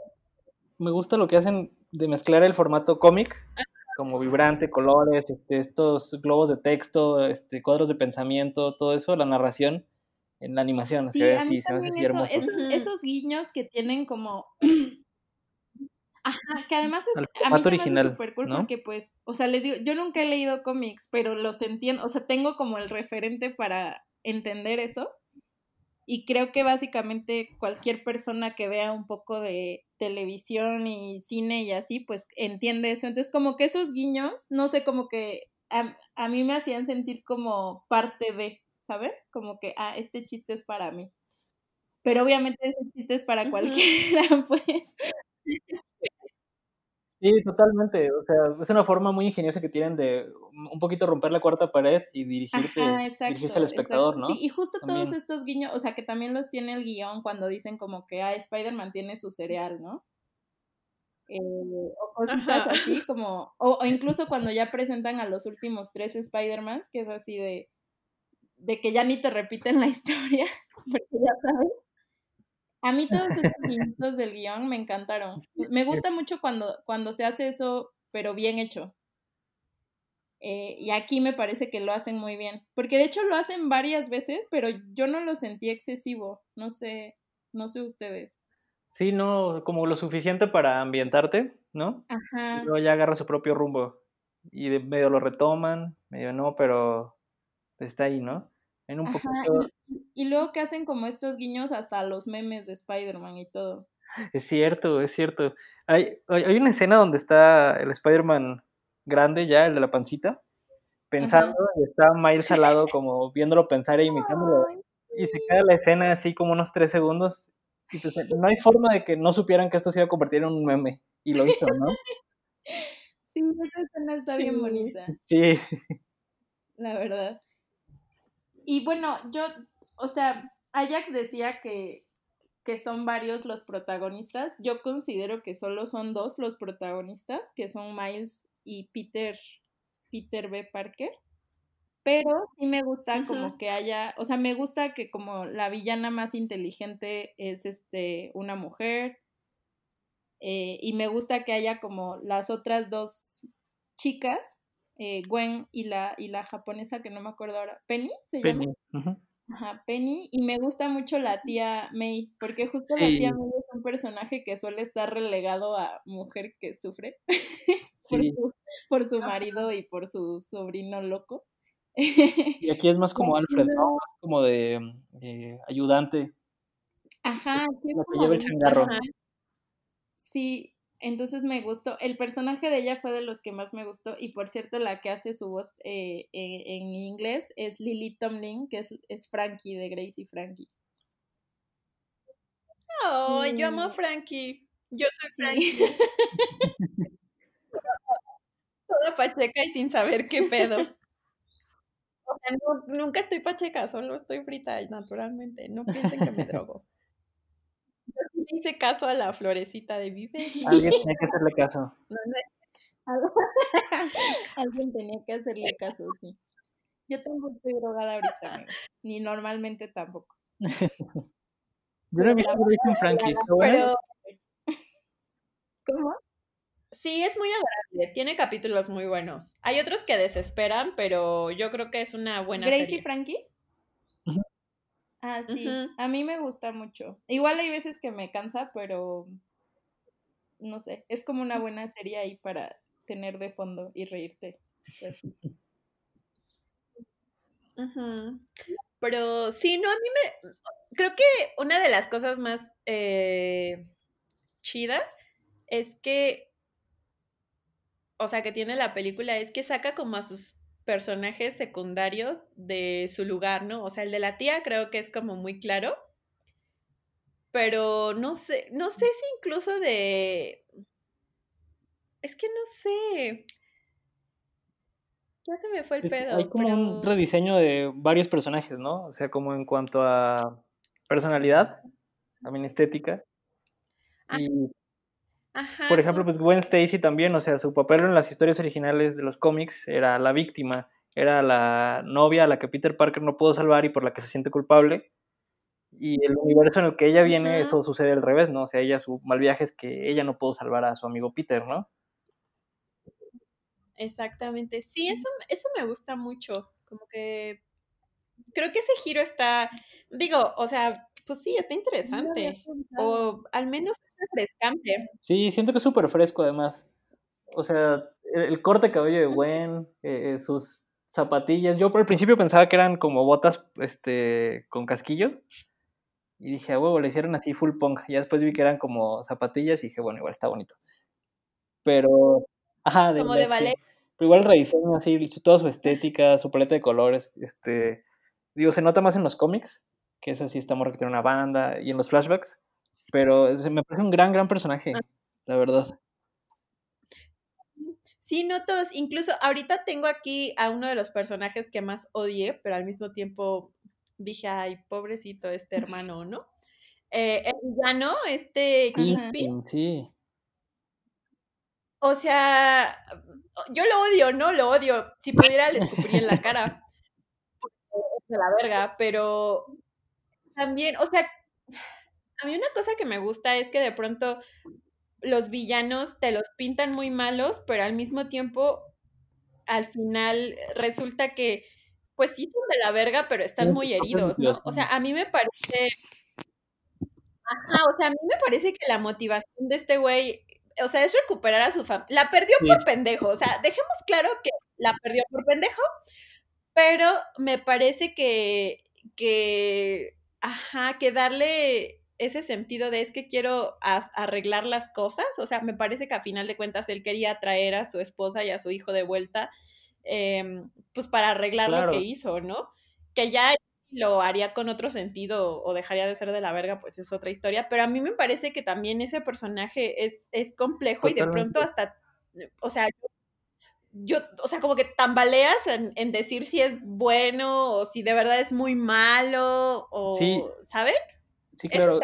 me gusta lo que hacen de mezclar el formato cómic, como vibrante, colores, este, estos globos de texto, este, cuadros de pensamiento, todo eso, la narración en la animación, sí, se ve así, se ve así hermoso. Esos, guiños que tienen como... Ajá, que además es, a mí original, súper cool porque pues, o sea, les digo, yo nunca he leído cómics, pero los entiendo, o sea, tengo como el referente para entender eso. Y creo que básicamente cualquier persona que vea un poco de televisión y cine y así, pues entiende eso. Entonces, como que esos guiños, no sé, como que a, a mí me hacían sentir como parte de, ¿sabes? Como que, ah, este chiste es para mí. Pero obviamente ese chiste es para cualquiera, pues. Sí, totalmente. O sea, es una forma muy ingeniosa que tienen de un poquito romper la cuarta pared y dirigirse, dirigirse al espectador, ¿no? Sí, y justo todos estos guiños, o sea, que también los tiene el guion cuando dicen como que, ah, Spider-Man tiene su cereal, ¿no? Eh, o cositas así, como, o, o, incluso cuando ya presentan a los últimos tres Spider-Mans, que es así de, de que ya ni te repiten la historia, porque ya sabes. A mí todos estos minutos del guion me encantaron. Me gusta mucho cuando, cuando se hace eso, pero bien hecho. Eh, y aquí me parece que lo hacen muy bien. Porque de hecho lo hacen varias veces, pero yo no lo sentí excesivo. No sé, no sé ustedes. Sí, no, como lo suficiente para ambientarte, ¿no? Ajá. Y luego ya agarra su propio rumbo. Y medio lo retoman, medio no, pero está ahí, ¿no? En un y, luego que hacen como estos guiños hasta los memes de Spider-Man y todo. Es cierto, es cierto. Hay, hay una escena donde está el Spider-Man grande ya, el de la pancita, pensando, y está Miles al lado como viéndolo pensar e imitándolo. Y se queda la escena así como unos tres segundos. Y pues, no hay forma de que no supieran que esto se iba a convertir en un meme. Y lo hizo, ¿no? Sí, esa escena está bien bonita. Sí. La verdad. Y bueno, yo, o sea, Ajax decía que, que son varios los protagonistas. Yo considero que solo son dos los protagonistas, que son Miles y Peter, Peter B. Parker. Pero sí me gusta como que haya, o sea, me gusta que como la villana más inteligente es este una mujer. Eh, y me gusta que haya como las otras dos chicas, eh, Gwen y la, y la japonesa que no me acuerdo ahora, Penny se Penny. llama. Ajá, Penny. Y me gusta mucho la tía May, porque justo la tía May es un personaje que suele estar relegado a mujer que sufre por, su, por su marido y por su sobrino loco. Y aquí es más como Alfred, ¿no? Más como de eh, ayudante. Ajá, es que lleva el changarro. Sí, entonces me gustó. El personaje de ella fue de los que más me gustó. Y por cierto, la que hace su voz eh, eh, en inglés es Lily Tomlin, que es, es Frankie de Grace y Frankie. Oh, yo amo a Frankie. Yo soy Frankie. Toda pacheca y sin saber qué pedo. O sea, nunca estoy pacheca, solo estoy frita naturalmente. No piensen que me drogo. Hice caso a la florecita de vive. Alguien tenía que hacerle caso. Alguien tenía que hacerle caso, sí. Yo tampoco estoy drogada ahorita, ni normalmente tampoco. Yo no he visto Grace Frankie, pero... ¿Cómo? Sí, es muy adorable. Tiene capítulos muy buenos. Hay otros que desesperan, pero yo creo que es una buena ¿Grace serie. y Frankie? Ah, sí. A mí me gusta mucho. Igual hay veces que me cansa, pero no sé. Es como una buena serie ahí para tener de fondo y reírte. Pero sí, no, a mí me. Creo que una de las cosas más eh, chidas es que o sea, que tiene la película es que saca como a sus personajes secundarios de su lugar, ¿no? O sea, el de la tía creo que es como muy claro, pero no sé, no sé si incluso de... Es que no sé. Ya se me fue el pedo. Hay como un rediseño de varios personajes, ¿no? O sea, como en cuanto a personalidad, también estética. Ah. Y por ejemplo, pues Gwen Stacy también, o sea, su papel en las historias originales de los cómics era la víctima, era la novia a la que Peter Parker no pudo salvar y por la que se siente culpable. Y el universo en el que ella viene, eso sucede al revés, ¿no? O sea, ella su mal viaje es que ella no pudo salvar a su amigo Peter, ¿no? Exactamente. Sí, eso, eso me gusta mucho. Como que creo que ese giro está, digo, o sea, pues sí, está interesante. O al menos refrescante. Sí, siento que es súper fresco además. O sea, el, corte de cabello de Gwen, eh, eh, sus zapatillas. Yo por el principio pensaba que eran como botas este, con casquillo. Y dije, a huevo, le hicieron así full punk. Ya después vi que eran como zapatillas y dije, bueno, igual está bonito. Pero, ajá, de como de ballet. Pero igual el rediseño así, toda su estética, su paleta de colores, este, digo, se nota más en los cómics, que es así, estamos que tiene una banda, y en los flashbacks, pero me parece un gran, gran personaje, ah. la verdad. Sí, no todos. Incluso ahorita tengo aquí a uno de los personajes que más odié, pero al mismo tiempo dije, ay, pobrecito este hermano, ¿no? Eh, el villano, este Kingpin. Sí. O sea, yo lo odio, ¿no? Lo odio. Si pudiera, le escupiría en la cara. de la verga, pero también, o sea, a mí una cosa que me gusta es que de pronto los villanos te los pintan muy malos, pero al mismo tiempo, al final resulta que, pues sí son de la verga, pero están muy heridos, ¿no? O sea, a mí me parece... Ajá, o sea, a mí me parece que la motivación de este güey, o sea, es recuperar a su familia. La perdió por pendejo, o sea, dejemos claro que la perdió por pendejo, pero me parece que, que, ajá, que darle ese sentido de es que quiero arreglar las cosas, o sea, me parece que a final de cuentas él quería traer a su esposa y a su hijo de vuelta, em, pues para arreglar lo que hizo, ¿no? Que ya lo haría con otro sentido o dejaría de ser de la verga, pues es otra historia, pero a mí me parece que también ese personaje es, es complejo y de pronto hasta, o sea, yo, o sea, como que tambaleas en, decir si es bueno o si de verdad es muy malo o, sí. ¿saben? Sí, claro.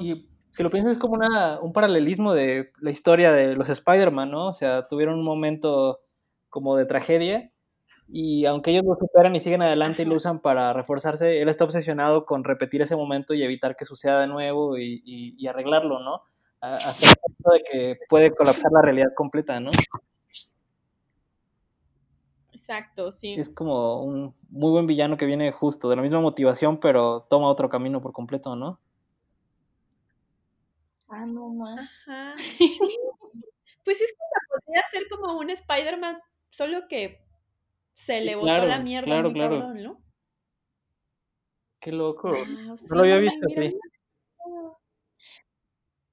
Y si lo piensas es como una, un paralelismo de la historia de los Spider-Man, ¿no? O sea, tuvieron un momento como de tragedia y aunque ellos lo superan y siguen adelante y lo usan para reforzarse, él está obsesionado con repetir ese momento y evitar que suceda de nuevo y, y, arreglarlo, ¿no? Hasta el punto de que puede colapsar la realidad completa, ¿no? Exacto, sí. Es como un muy buen villano que viene justo de la misma motivación, pero toma otro camino por completo, ¿no? Ah, no más. Ajá. pues es que podría ser como un Spider-Man, solo que se le botó la mierda claro, claro. ¿no? Qué loco. no lo había visto así.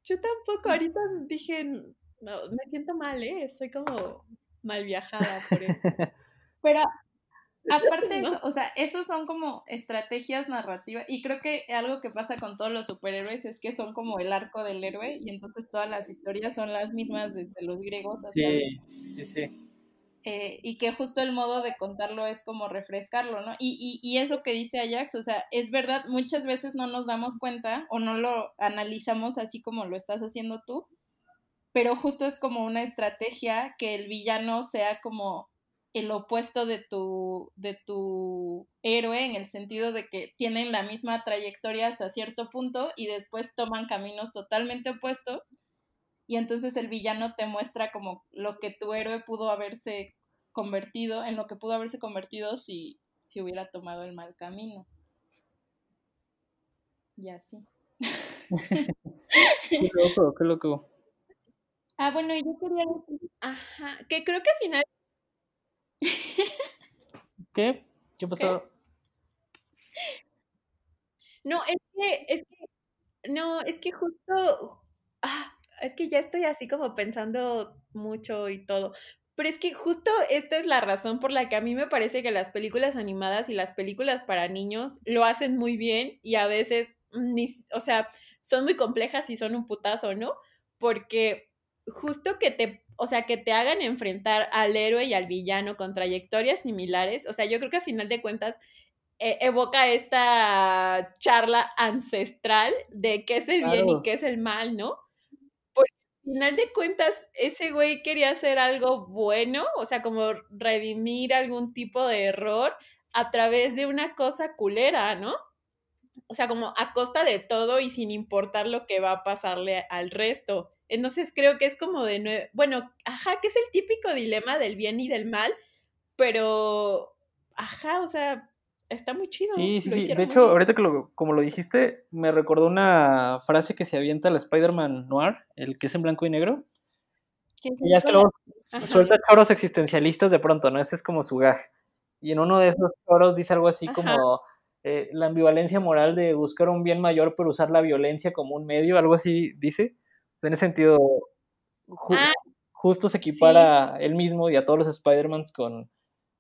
Yo tampoco, ahorita dije, me siento mal, ¿eh? Soy como mal viajada por eso. Pero aparte de eso, o sea, esos son como estrategias narrativas y creo que algo que pasa con todos los superhéroes es que son como el arco del héroe y entonces todas las historias son las mismas desde los griegos hasta... Sí, sí, sí. Eh, y que justo el modo de contarlo es como refrescarlo, ¿no? Y, y, y, eso que dice Ajax, o sea, es verdad, muchas veces no nos damos cuenta o no lo analizamos así como lo estás haciendo tú, pero justo es como una estrategia que el villano sea como el opuesto de tu, de tu héroe en el sentido de que tienen la misma trayectoria hasta cierto punto y después toman caminos totalmente opuestos y entonces el villano te muestra como lo que tu héroe pudo haberse convertido, en lo que pudo haberse convertido si, si hubiera tomado el mal camino. Y así. qué loco, qué loco. Ah, bueno, yo quería Ajá, que creo que al final... ¿Qué? ¿Qué pasó? No, es que, es que, no, es que justo, ah, es que ya estoy así como pensando mucho y todo. Pero es que justo esta es la razón por la que a mí me parece que las películas animadas y las películas para niños lo hacen muy bien y a veces, ni, o sea, son muy complejas y son un putazo, ¿no? Porque justo que te, o sea, que te hagan enfrentar al héroe y al villano con trayectorias similares, o sea, yo creo que a final de cuentas eh, evoca esta charla ancestral de qué es el bien y qué es el mal, ¿no? final de cuentas, ese güey quería hacer algo bueno, o sea, como redimir algún tipo de error a través de una cosa culera, ¿no? O sea, como a costa de todo y sin importar lo que va a pasarle al resto. Entonces creo que es como de nuevo, bueno, ajá, que es el típico dilema del bien y del mal, pero, ajá, o sea, está muy chido. Sí, sí, sí. De hecho, ahorita que lo, como lo dijiste, me recordó una frase que se avienta la Spider-Man Noir, el que es en blanco y negro. Y ya es que luego suelta choros existencialistas de pronto, ¿no? Ese es como su gag. Y en uno de esos choros dice algo así como eh, la ambivalencia moral de buscar un bien mayor pero usar la violencia como un medio, algo así dice. En ese sentido, ah, justo se equipara él mismo y a todos los Spider-Mans con,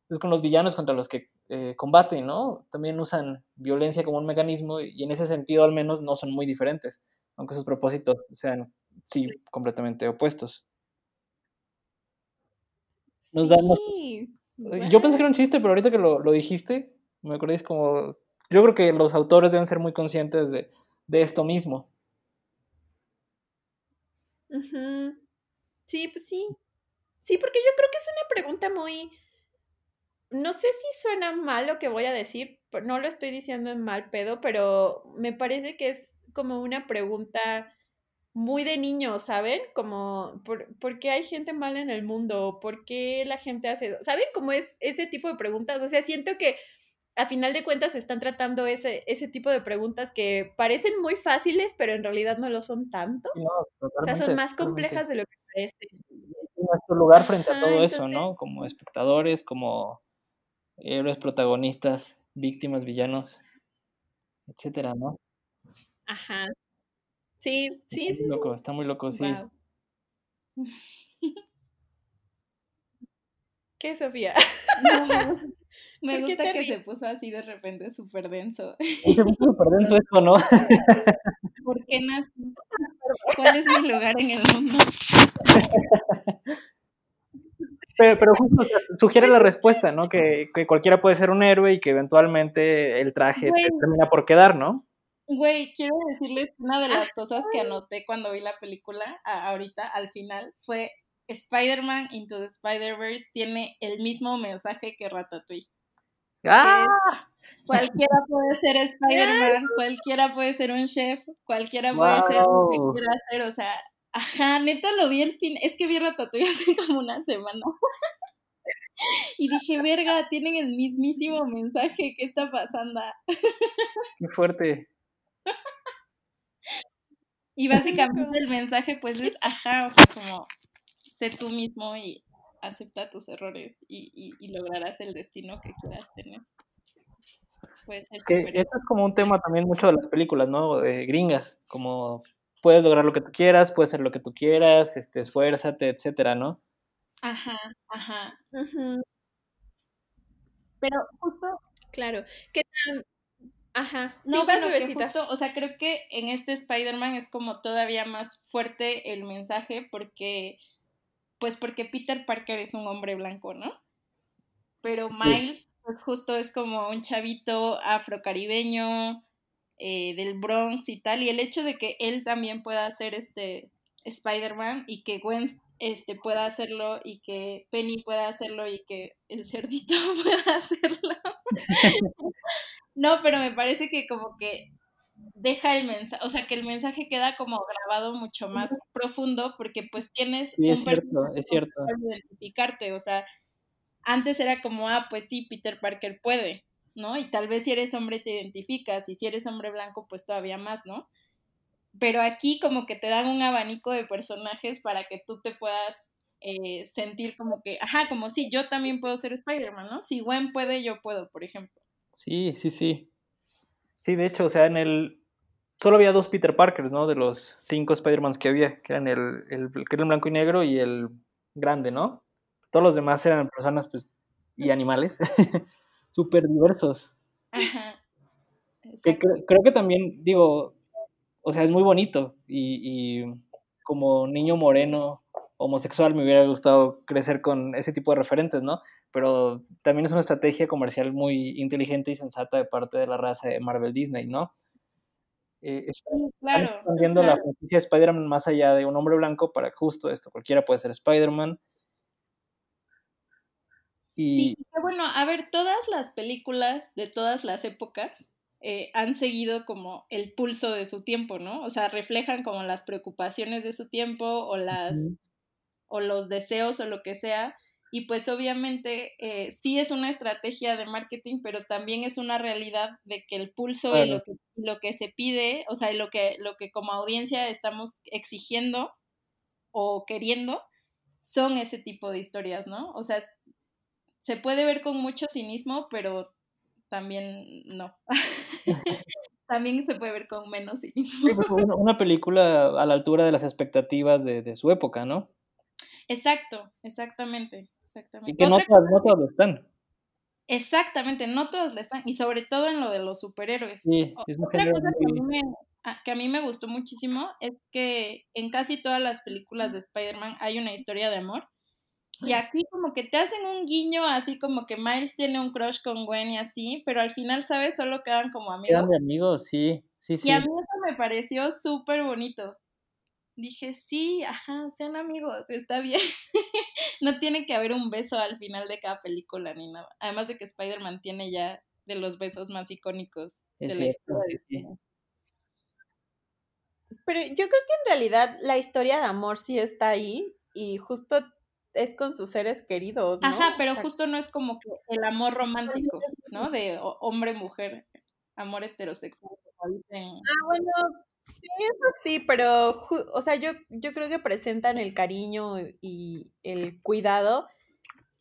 pues, con los villanos contra los que eh, combaten, ¿no? También usan violencia como un mecanismo y en ese sentido al menos no son muy diferentes, aunque sus propósitos sean, sí, completamente opuestos. Nos sí, Yo pensé que era un chiste, pero ahorita que lo, lo dijiste, me acordé, como... Yo creo que los autores deben ser muy conscientes de, de esto mismo. Sí, pues sí. Sí, porque yo creo que es una pregunta muy no sé si suena mal lo que voy a decir, no lo estoy diciendo en mal pedo, pero me parece que es como una pregunta muy de niño, ¿saben? Como, ¿por, qué hay gente mala en el mundo? ¿Por qué la gente hace ¿Saben cómo es ese tipo de preguntas? O sea, siento que a final de cuentas están tratando ese, ese tipo de preguntas que parecen muy fáciles, pero en realidad no lo son tanto. o sea, son más complejas de lo que parecen. Nuestro lugar frente a todo eso, ¿no? Como espectadores, como héroes, protagonistas, víctimas, villanos, etcétera, ¿no? Ajá. Sí, sí, está sí. loco, está muy loco, sí. ¿Qué, Sofía? me gusta que se puso así de repente súper denso. Se puso súper denso esto, ¿no? ¿Por qué nací? ¿Cuál es mi lugar en el mundo? Pero, pero justo sugiere la respuesta, ¿no? Que, que, cualquiera puede ser un héroe y que eventualmente el traje termina por quedar, ¿no? Güey, quiero decirles una de las cosas que anoté cuando vi la película, ahorita, al final, fue Spider-Man Into the Spider-Verse tiene el mismo mensaje que Ratatouille. ¡Ah! Cualquiera puede ser Spider-Man, cualquiera puede ser un chef, cualquiera puede ser lo que quiera hacer, o sea, ajá, neta lo vi el fin, es que vi Ratatouille hace como una semana. y dije, verga, tienen el mismísimo mensaje, ¿qué está pasando? Qué fuerte. Y básicamente el mensaje pues es, ajá, o sea, como sé tú mismo y acepta tus errores y, lograrás el destino que quieras tener. que esto es como un tema también mucho de las películas, ¿no? gringas, como puedes lograr lo que tú quieras, puedes ser lo que tú quieras, este, esfuérzate, etcétera, ¿no? Ajá, ajá. Pero justo. Claro. ¿Qué tal? Ajá. No, bueno, que justo, o sea, creo que en este Spider-Man es como todavía más fuerte el mensaje porque, pues porque Peter Parker es un hombre blanco, ¿no? Pero Miles, pues justo es como un chavito afrocaribeño, eh, del Bronx y tal, y el hecho de que él también pueda ser este Spider-Man y que Gwen este, pueda hacerlo y que Penny pueda hacerlo y que el cerdito pueda hacerlo. no, pero me parece que como que deja el mensaje, o sea, que el mensaje queda como grabado mucho más profundo porque pues tienes un es cierto, es cierto. identificarte, o sea, antes era como, ah, pues sí, Peter Parker puede, ¿no? Y tal vez si eres hombre te identificas y si eres hombre blanco pues todavía más, ¿no? pero aquí como que te dan un abanico de personajes para que tú te puedas eh, sentir como que, ajá, como si yo también puedo ser Spider-Man, ¿no? Si Gwen puede, yo puedo, por ejemplo. Sí, sí, sí. Sí, de hecho, o sea, en el... Solo había dos Peter Parkers, ¿no? De los cinco Spider-Mans que había, que eran el, el, que era el blanco y negro y el grande, ¿no? Todos los demás eran personas, pues, y animales súper diversos. Ajá. creo que también, digo, o sea, es muy bonito y, como niño moreno homosexual me hubiera gustado crecer con ese tipo de referentes, ¿no? Pero también es una estrategia comercial muy inteligente y sensata de parte de la raza de Marvel Disney, ¿no? Eh, están, claro, expandiendo la franquicia de Spider-Man más allá de un hombre blanco para justo esto, cualquiera puede ser Spider-Man. Y... Sí, bueno, a ver, todas las películas de todas las épocas eh, han seguido como el pulso de su tiempo, ¿no? O sea, reflejan como las preocupaciones de su tiempo o las o los deseos o lo que sea. Y pues obviamente eh, sí es una estrategia de marketing, pero también es una realidad de que el pulso y lo que, lo que se pide, o sea, lo que, lo que como audiencia estamos exigiendo o queriendo, son ese tipo de historias, ¿no? O sea, se puede ver con mucho cinismo, pero también no. también se puede ver con menos cinismo. Una película a la altura de las expectativas de, su época, ¿no? Exacto, exactamente. Exactamente. Y que no todas, no lo están. Exactamente, no todas lo están. Y sobre todo en lo de los superhéroes. Sí, es Otra cosa que a, mí me, que a mí me gustó muchísimo es que en casi todas las películas de Spider-Man hay una historia de amor y aquí como que te hacen un guiño así como que Miles tiene un crush con Gwen y así, pero al final, ¿sabes? Solo quedan como amigos. Quedan de amigos, sí, sí, sí. Y a mí eso me pareció súper bonito. Dije, sí, ajá, sean amigos, está bien. no tiene que haber un beso al final de cada película ni nada. Además de que Spider-Man tiene ya de los besos más icónicos de la historia. Pero yo creo que en realidad la historia de amor sí está ahí y justo es con sus seres queridos. ¿no? Ajá, pero justo no es como que el amor romántico, ¿no? De hombre-mujer, amor heterosexual. Ah, bueno, sí, eso sí, pero, o sea, yo, yo creo que presentan el cariño y el cuidado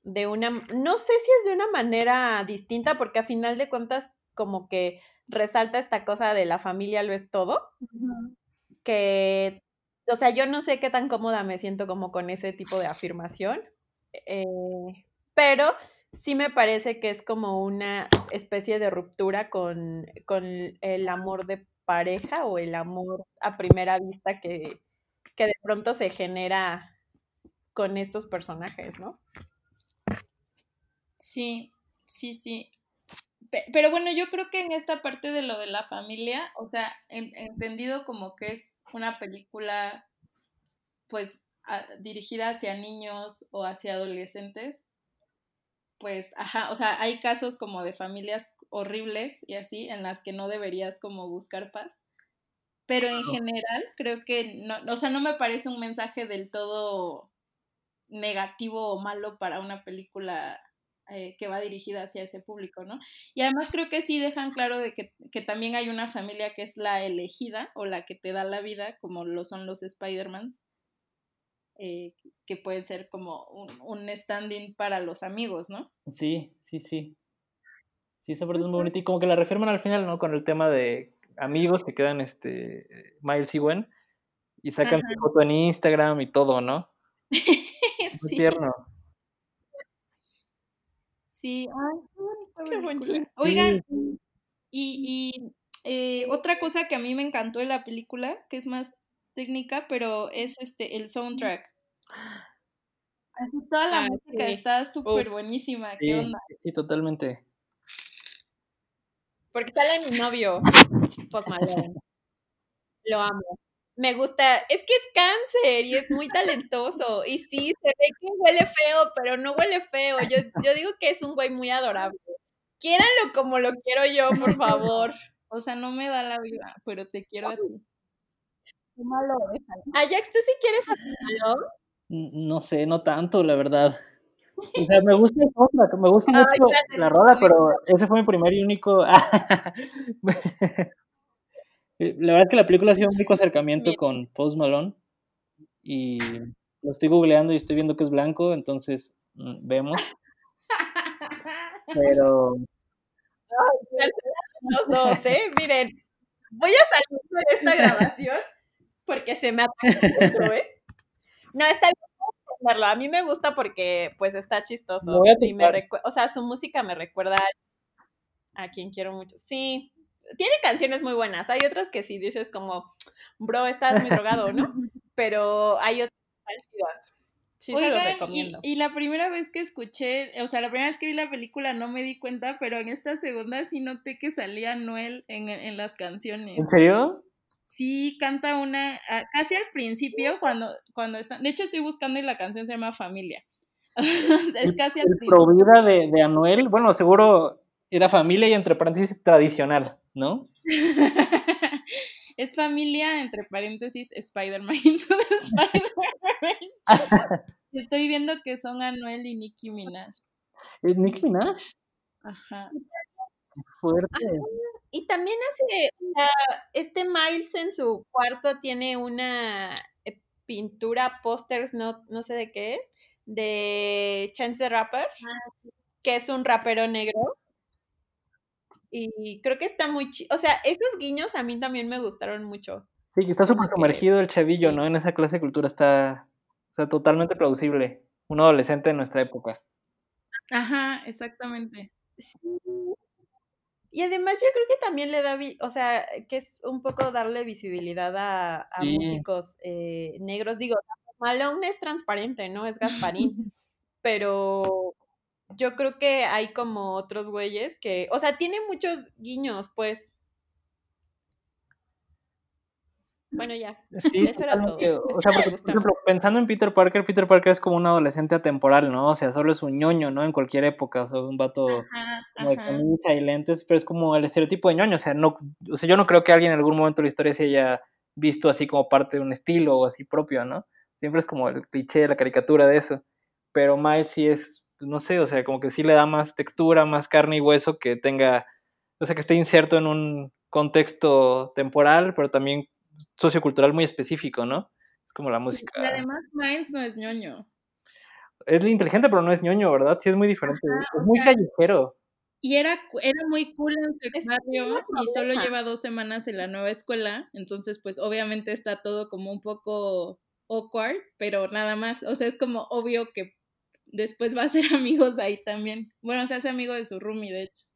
de una, no sé si es de una manera distinta, porque a final de cuentas como que resalta esta cosa de la familia lo es todo, que o sea, yo no sé qué tan cómoda me siento como con ese tipo de afirmación, eh, pero sí me parece que es como una especie de ruptura con, el amor de pareja o el amor a primera vista que, que de pronto se genera con estos personajes, ¿no? Sí, sí, sí. pero bueno, yo creo que en esta parte de lo de la familia, o sea, entendido como que es una película, pues, dirigida hacia niños o hacia adolescentes, pues, ajá, o sea, hay casos como de familias horribles y así, en las que no deberías como buscar paz. Pero en general, creo que no, o sea, no me parece un mensaje del todo negativo o malo para una película eh, que va dirigida hacia ese público, ¿no? Y además creo que sí dejan claro de que, también hay una familia que es la elegida o la que te da la vida, como lo son los Spider-Mans, eh, que puede ser como un, un standing para los amigos, ¿no? Sí, sí, sí. Sí, esa parte es muy bonita y como que la reafirman al final, ¿no? Con el tema de amigos que quedan, este, Miles y Gwen, y sacan su foto en Instagram y todo, ¿no? Muy tierno. Sí, ay, qué bonito. Oigan, y, eh, otra cosa que a mí me encantó de la película, que es más técnica, pero es este el soundtrack. Así toda la ah, música está súper buenísima. ¿Qué onda? Sí, totalmente. Porque sale mi novio, Post Lo amo. Me gusta, es que es cáncer y es muy talentoso. Y sí, se ve que huele feo, pero no huele feo. Yo, yo digo que es un güey muy adorable. Quiéranlo como lo quiero yo, por favor. O sea, no me da la vida, pero te quiero a ti. Ajax, ¿tú sí quieres a No sé, no tanto, la verdad. O sea, me gusta me gusta mucho la rola, pero ese fue mi primer y único. la verdad es que la película ha sido un único acercamiento con Post Malone. Y lo estoy googleando y estoy viendo que es blanco, entonces mm, vemos. Pero. los dos, ¿eh? Miren, voy a salir de esta grabación porque se me ha ¿eh? No, está bien a mí me gusta porque pues está chistoso. Y me o sea, su música me recuerda a quien quiero mucho. Sí, tiene canciones muy buenas. Hay otras que sí dices como, bro, estás muy drogado, ¿no? Pero hay otras Sí, se los recomiendo. Y, la primera vez que escuché, o sea, la primera vez que vi la película no me di cuenta, pero en esta segunda sí noté que salía Noel en, en las canciones. ¿En serio? Sí canta una, ah, casi al principio, cuando, cuando están, de hecho estoy buscando y la canción se llama Familia. es casi al principio. Provida de, de Anuel, bueno, seguro era familia y entre paréntesis tradicional, ¿no? es familia, entre paréntesis, Spider-Man Spider Estoy viendo que son Anuel y Nicki Minaj. ¿Es Nicki Minaj? Ajá. Fuerte. Y también hace, este Miles en su cuarto tiene una eh, pintura, pósters, no, no sé de qué es, de Chance the Rapper, ah, que es un rapero negro. Y creo que está muy chido. O sea, esos guiños a mí también me gustaron mucho. Sí, está súper sumergido el chavillo, ¿no? En esa clase de cultura está, está totalmente plausible. Un adolescente de nuestra época. Ajá, exactamente. Sí, y además yo creo que también le da, o sea, que es un poco darle visibilidad a, músicos eh, negros. Digo, Malone es transparente, ¿no? Es Gasparín. pero yo creo que hay como otros güeyes que, o sea, tiene muchos guiños, pues. Bueno, ya. Sí, Eso era todo. o sea, porque, por ejemplo, pensando en Peter Parker, Peter Parker es como un adolescente atemporal, ¿no? O sea, solo es un ñoño, ¿no? En cualquier época, o sea, un vato como de camisa y lentes, pero es como el estereotipo de ñoño, o sea, no, o sea, yo no creo que alguien en algún momento de la historia se haya visto así como parte de un estilo o así propio, ¿no? Siempre es como el cliché, la caricatura de eso. Pero Miles sí es, pues, no sé, o sea, como que sí le da más textura, más carne y hueso que tenga, o sea, que esté inserto en un contexto temporal, pero también sociocultural muy específico, ¿no? Es como la música. y además Miles no es ñoño. Es inteligente, pero no es ñoño, ¿verdad? Sí, es muy diferente. es muy callejero. Y era, era muy cool en su barrio y solo lleva dos semanas en la nueva escuela, entonces pues obviamente está todo como un poco awkward, pero nada más, o sea, es como obvio que después va a ser amigos ahí también. Bueno, se hace amigo de su roomie, de hecho.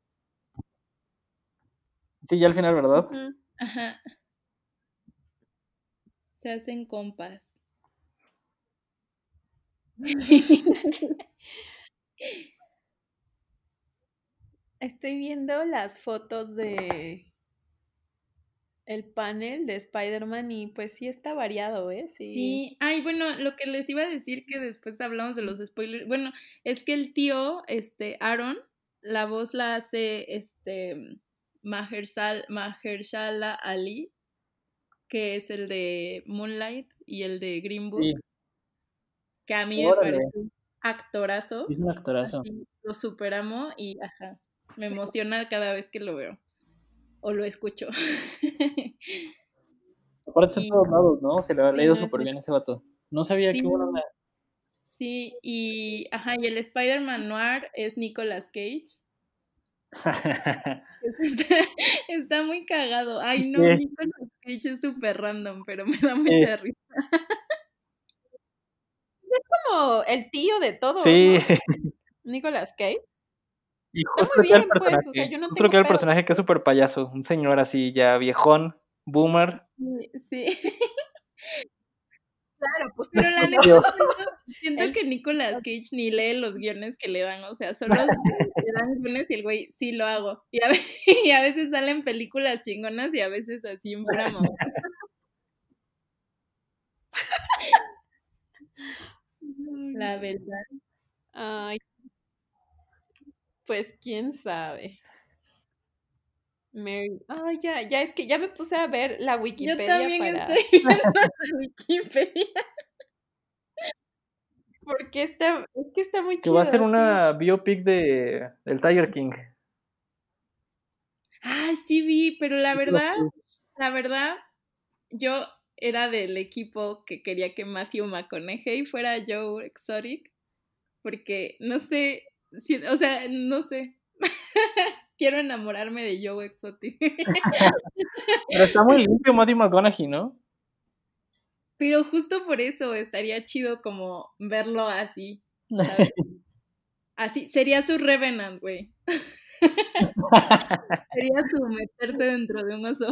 Sí, ya al final, ¿verdad? Ajá se hacen compas. Estoy viendo las fotos de el panel de Spider-Man y pues sí está variado, ¿eh? Sí. sí. Ay, bueno, lo que les iba a decir que después hablamos de los spoilers. Bueno, es que el tío, este, Aaron, la voz la hace este Mahershala Ali, que es el de Moonlight y el de Green Book. Que a mí me parece actorazo. Es un actorazo. lo superamo y ajá, me emociona cada vez que lo veo o lo escucho. Aparte de todos lados, ¿no? Se le ha leído súper bien ese vato. No sabía que bueno Sí, y ajá, y el Spider-Man Noir es Nicolas Cage. está, muy cagado. Ay, no, Nicolas Cage es súper random, pero me da mucha risa. Es como el tío de todos. Sí. Nicolas Cage. Y justo que el pues, personaje, que el personaje que es súper payaso, un señor así ya viejón, boomer. Sí. Claro, pues pero la neta siento, que Nicolas Cage ni lee los guiones que le dan, o sea, solo le dan guiones y el güey sí lo hago. Y a, veces, y a veces salen películas chingonas y a veces así en bramo. La verdad. Ay, pues quién sabe. Mary. Ay, ya, ya es que ya me puse a ver la Wikipedia. Yo también estoy viendo la Wikipedia. Porque está, es que está muy chido. Que va a ser una biopic de del Tiger King. Ah, sí vi, pero la verdad, la verdad, yo era del equipo que quería que Matthew McConaughey fuera Joe Exotic, porque no sé, o sea, no sé. Quiero enamorarme de Joe Exotic. Pero está muy limpio Matthew McConaughey, ¿no? Pero justo por eso estaría chido como verlo así. Así, sería su Revenant, güey. sería su meterse dentro de un oso.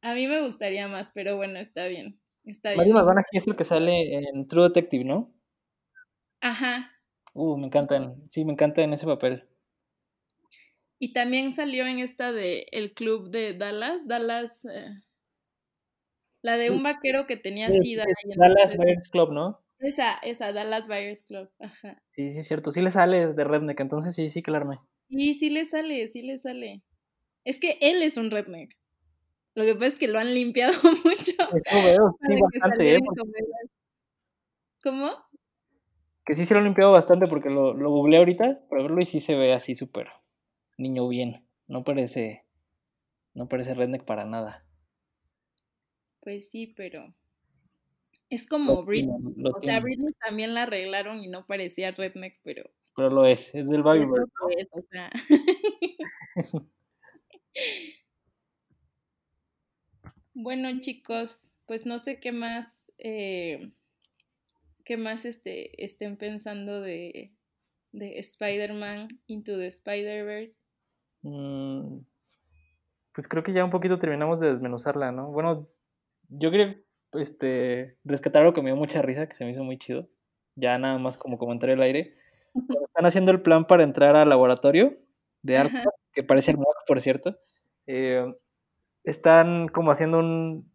A mí me gustaría más, pero bueno, está bien. Está Matthew McConaughey es el que sale en True Detective, ¿no? Ajá. Uh, me encantan. Sí, me encanta en ese papel. Y también salió en esta de El Club de Dallas. Dallas. Eh, la de un vaquero que tenía sida. Dallas Buyers Club, ¿no? Esa, esa, Dallas Buyers Club. Ajá. Sí, sí, es cierto. Sí le sale de Redneck, entonces sí, sí, claro. Sí, sí le sale, sí le sale. Es que él es un Redneck. Lo que pasa es que lo han limpiado mucho. Eso veo, sí, bastante. ¿eh? ¿Cómo? Que sí se lo han limpiado bastante porque lo, lo googleé ahorita para verlo y sí se ve así súper niño bien. No parece, no parece redneck para nada. Pues sí, pero es como Britney. o sea, Britney también la arreglaron y no parecía redneck, pero... Pero lo es, es del Bible. o sea. Bueno, chicos, pues no sé qué más, eh, qué más este, estén pensando de, de Spider-Man Into the Spider-Verse. Mm, pues creo que ya un poquito terminamos de desmenuzarla, ¿no? Bueno, yo quería este, rescatar algo que me dio mucha risa, que se me hizo muy chido. Ya nada más como comentario al aire. Están haciendo el plan para entrar al laboratorio de arte, que parece hermoso, por cierto. Eh, están como haciendo un,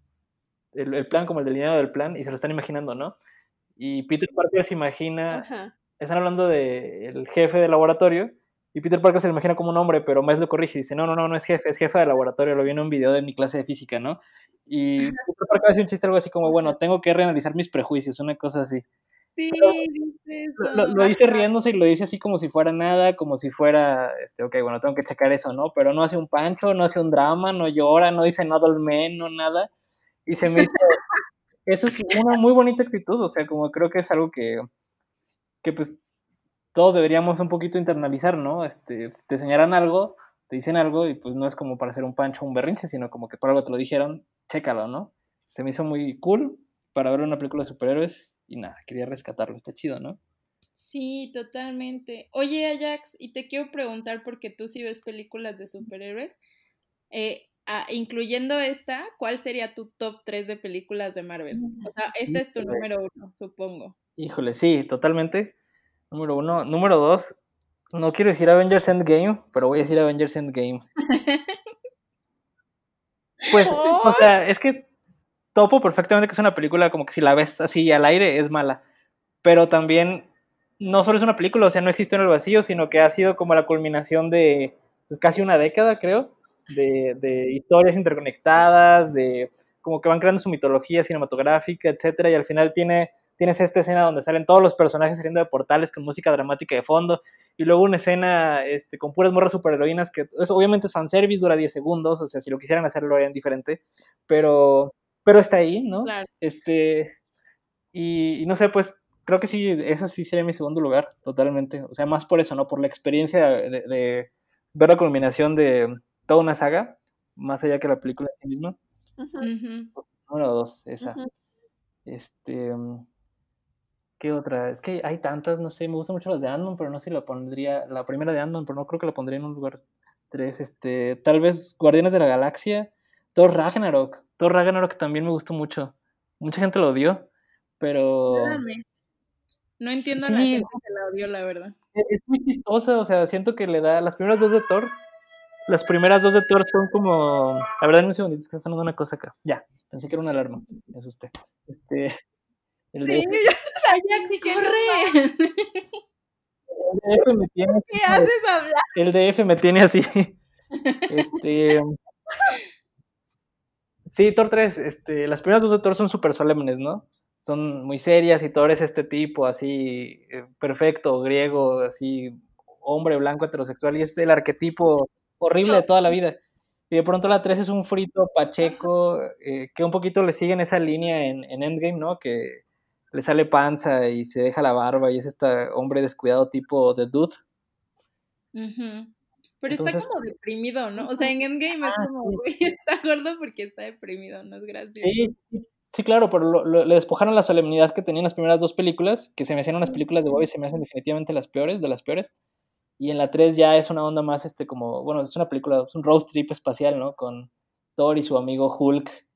el, plan como el delineado del plan y se lo están imaginando, ¿no? Y Peter Parker se imagina, están hablando del jefe del laboratorio y Peter Parker se lo imagina como un hombre, pero más lo corrige y dice, no, no, no, no es jefe, es jefe del laboratorio, lo vi en un video de mi clase de física, ¿no? Y Peter Parker hace un chiste algo así como, bueno, tengo que reanalizar mis prejuicios, una cosa así. Sí, dice eso. Lo, dice riéndose y lo dice así como si fuera nada, como si fuera, este, ok, bueno, tengo que checar eso, ¿no? Pero no hace un pancho, no hace un drama, no llora, no dice nada al men, no nada. Y se me dice, eso es una muy bonita actitud, o sea, como creo que es algo que, que pues todos deberíamos un poquito internalizar, ¿no? Este, te enseñaran algo, te dicen algo y pues no es como para hacer un pancho o un berrinche, sino como que por algo te lo dijeron, chécalo, ¿no? Se me hizo muy cool para ver una película de superhéroes y nada, quería rescatarlo, está chido, ¿no? Sí, totalmente. Oye, Ajax, y te quiero preguntar porque tú sí ves películas de superhéroes, eh, ah, incluyendo esta, ¿cuál sería tu top 3 de películas de Marvel? O sea, esta es tu número uno, supongo. Híjole, sí, totalmente. Número uno. Número dos, no quiero decir Avengers Endgame, pero voy a decir Avengers Endgame. Pues, o sea, es que topo perfectamente que es una película como que si la ves así al aire es mala. Pero también no solo es una película, o sea, no existe en el vacío, sino que ha sido como la culminación de pues, casi una década, creo, de, de historias interconectadas, de como que van creando su mitología cinematográfica, etcétera, y al final tiene, tienes esta escena donde salen todos los personajes saliendo de portales con música dramática de fondo, y luego una escena este, con puras morras superheroínas que eso obviamente es fanservice, dura 10 segundos, o sea, si lo quisieran hacer lo harían diferente, pero, pero está ahí, ¿no? Este, y, no sé, pues creo que sí, ese sí sería mi segundo lugar, totalmente, o sea, más por eso, ¿no? Por la experiencia de, ver la culminación de toda una saga, más allá que la película en sí misma. Número dos, esa. Este. Mm, ¿Qué otra? Es que hay tantas, no sé, me gustan mucho las de Andon, pero no sé si la pondría. La primera de Andon, pero no creo que la pondría en un lugar tres. Este. Tal vez Guardianes de la Galaxia. Thor Ragnarok. Thor Ragnarok también me gustó mucho. Mucha gente lo odió, pero. No entiendo la gente que la odió, la verdad. Es muy chistosa, o sea, siento que le da. Las primeras dos de Thor las primeras dos de Thor son como. La verdad, en un segundito, es que está sonando una cosa acá. Ya, pensé que era una alarma. Me asusté. Este. El sí, DF. corre. El DF me tiene. ¿Qué haces hablar? El DF me tiene así. Este. Sí, Thor 3, este, las primeras dos de Thor son súper solemnes, ¿no? Son muy serias y Thor es este tipo así, eh, perfecto, griego, así, hombre blanco heterosexual, y es el arquetipo horrible de toda la vida. Y de pronto la 3 es un frito pacheco, eh, que un poquito le siguen esa línea en, Endgame, ¿no? Que le sale panza y se deja la barba y es este hombre descuidado tipo de dude. Pero está como deprimido, ¿no? O sea, en Endgame es ah, como, güey, está gordo porque está deprimido, no es gracioso. Sí, sí, claro, pero le despojaron la solemnidad que tenían las primeras dos películas, que se me hacían unas películas de Bob y se me hacen definitivamente las peores, de las peores. Y en la 3 ya es una onda más, este, como, bueno, es una película, es un road trip espacial, ¿no? Con Thor y su amigo Hulk.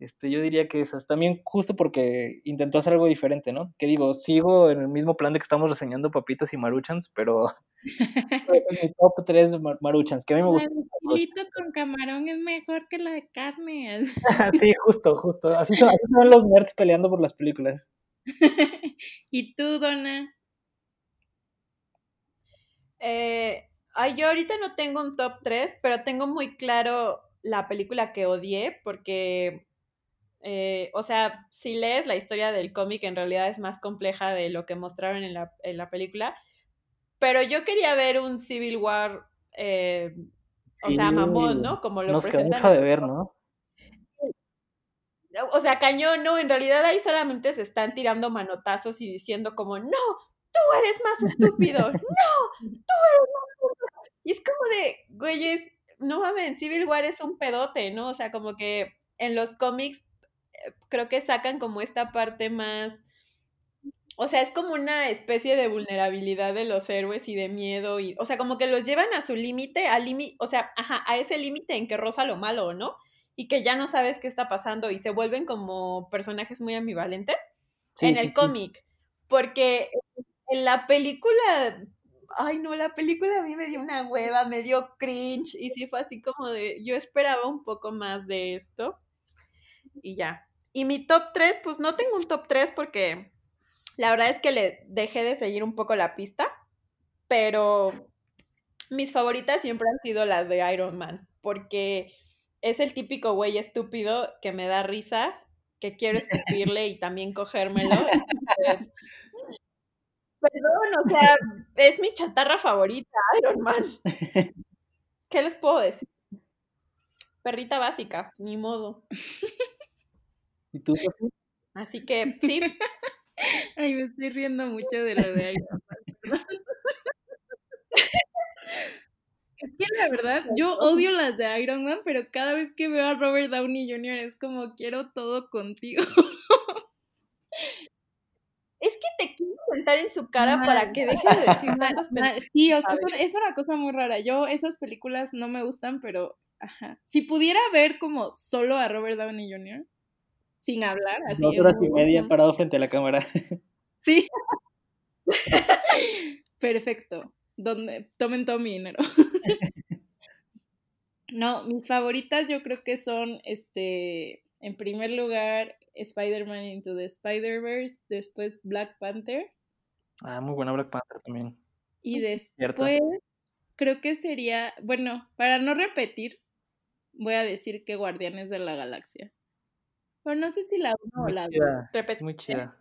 Este, yo diría que esas. También justo porque intentó hacer algo diferente, ¿no? Que digo, sigo en el mismo plan de que estamos reseñando papitas y maruchans, pero mi top 3 maruchans, que a mí me gusta. El con camarón es mejor que la de carne. sí, justo, justo. Así son, así son los nerds peleando por las películas. ¿Y tú, Donna? Eh, ay, yo ahorita no tengo un top 3, pero tengo muy claro la película que odié porque, eh, o sea, si lees la historia del cómic, en realidad es más compleja de lo que mostraron en la, en la película. Pero yo quería ver un Civil War, eh, o sea, mamón, ¿no? Como lo nos presentan. Mucho de ver, ¿no? O sea, cañón, no, en realidad ahí solamente se están tirando manotazos y diciendo como, no, tú eres más estúpido, no, tú eres más estúpido. Y es como de, güeyes, no mames, Civil War es un pedote, ¿no? O sea, como que en los cómics eh, creo que sacan como esta parte más, o sea, es como una especie de vulnerabilidad de los héroes y de miedo y, o sea, como que los llevan a su límite, al límite, o sea, ajá, a ese límite en que roza lo malo, ¿no? Y que ya no sabes qué está pasando y se vuelven como personajes muy ambivalentes en el cómic. Porque en la película, ay no, la película a mí me dio una hueva, me dio cringe y sí fue así como de, yo esperaba un poco más de esto y ya. Y mi top 3, pues no tengo un top 3 porque la verdad es que le dejé de seguir un poco la pista, pero mis favoritas siempre han sido las de Iron Man, porque es el típico güey estúpido que me da risa, que quiero escupirle y también cogérmelo. Perdón, o sea, es mi chatarra favorita, Iron Man. ¿Qué les puedo decir? Perrita básica, ni modo. ¿Y tú, Así que, sí. Ay, me estoy riendo mucho de lo de Iron Man. Es que la verdad, yo odio las de Iron Man, pero cada vez que veo a Robert Downey Jr. es como quiero todo contigo. Te quiero sentar en su cara para que deje de decir tantas pendejadas. Sí, o sea, es una cosa muy rara. Yo esas películas no me gustan, pero ajá. si pudiera ver como solo a Robert Downey Jr. sin hablar, así. Dos horas y media parado frente a la cámara. Sí. Perfecto. Donde tomen todo mi dinero. no, mis favoritas yo creo que son, este, en primer lugar, Spider-Man Into the Spider-Verse, después Black Panther. Ah, muy buena Black Panther también. Y después, creo que sería, bueno, para no repetir, voy a decir que Guardianes de la Galaxia. Pero no sé si la uno o la dos. Muy chida.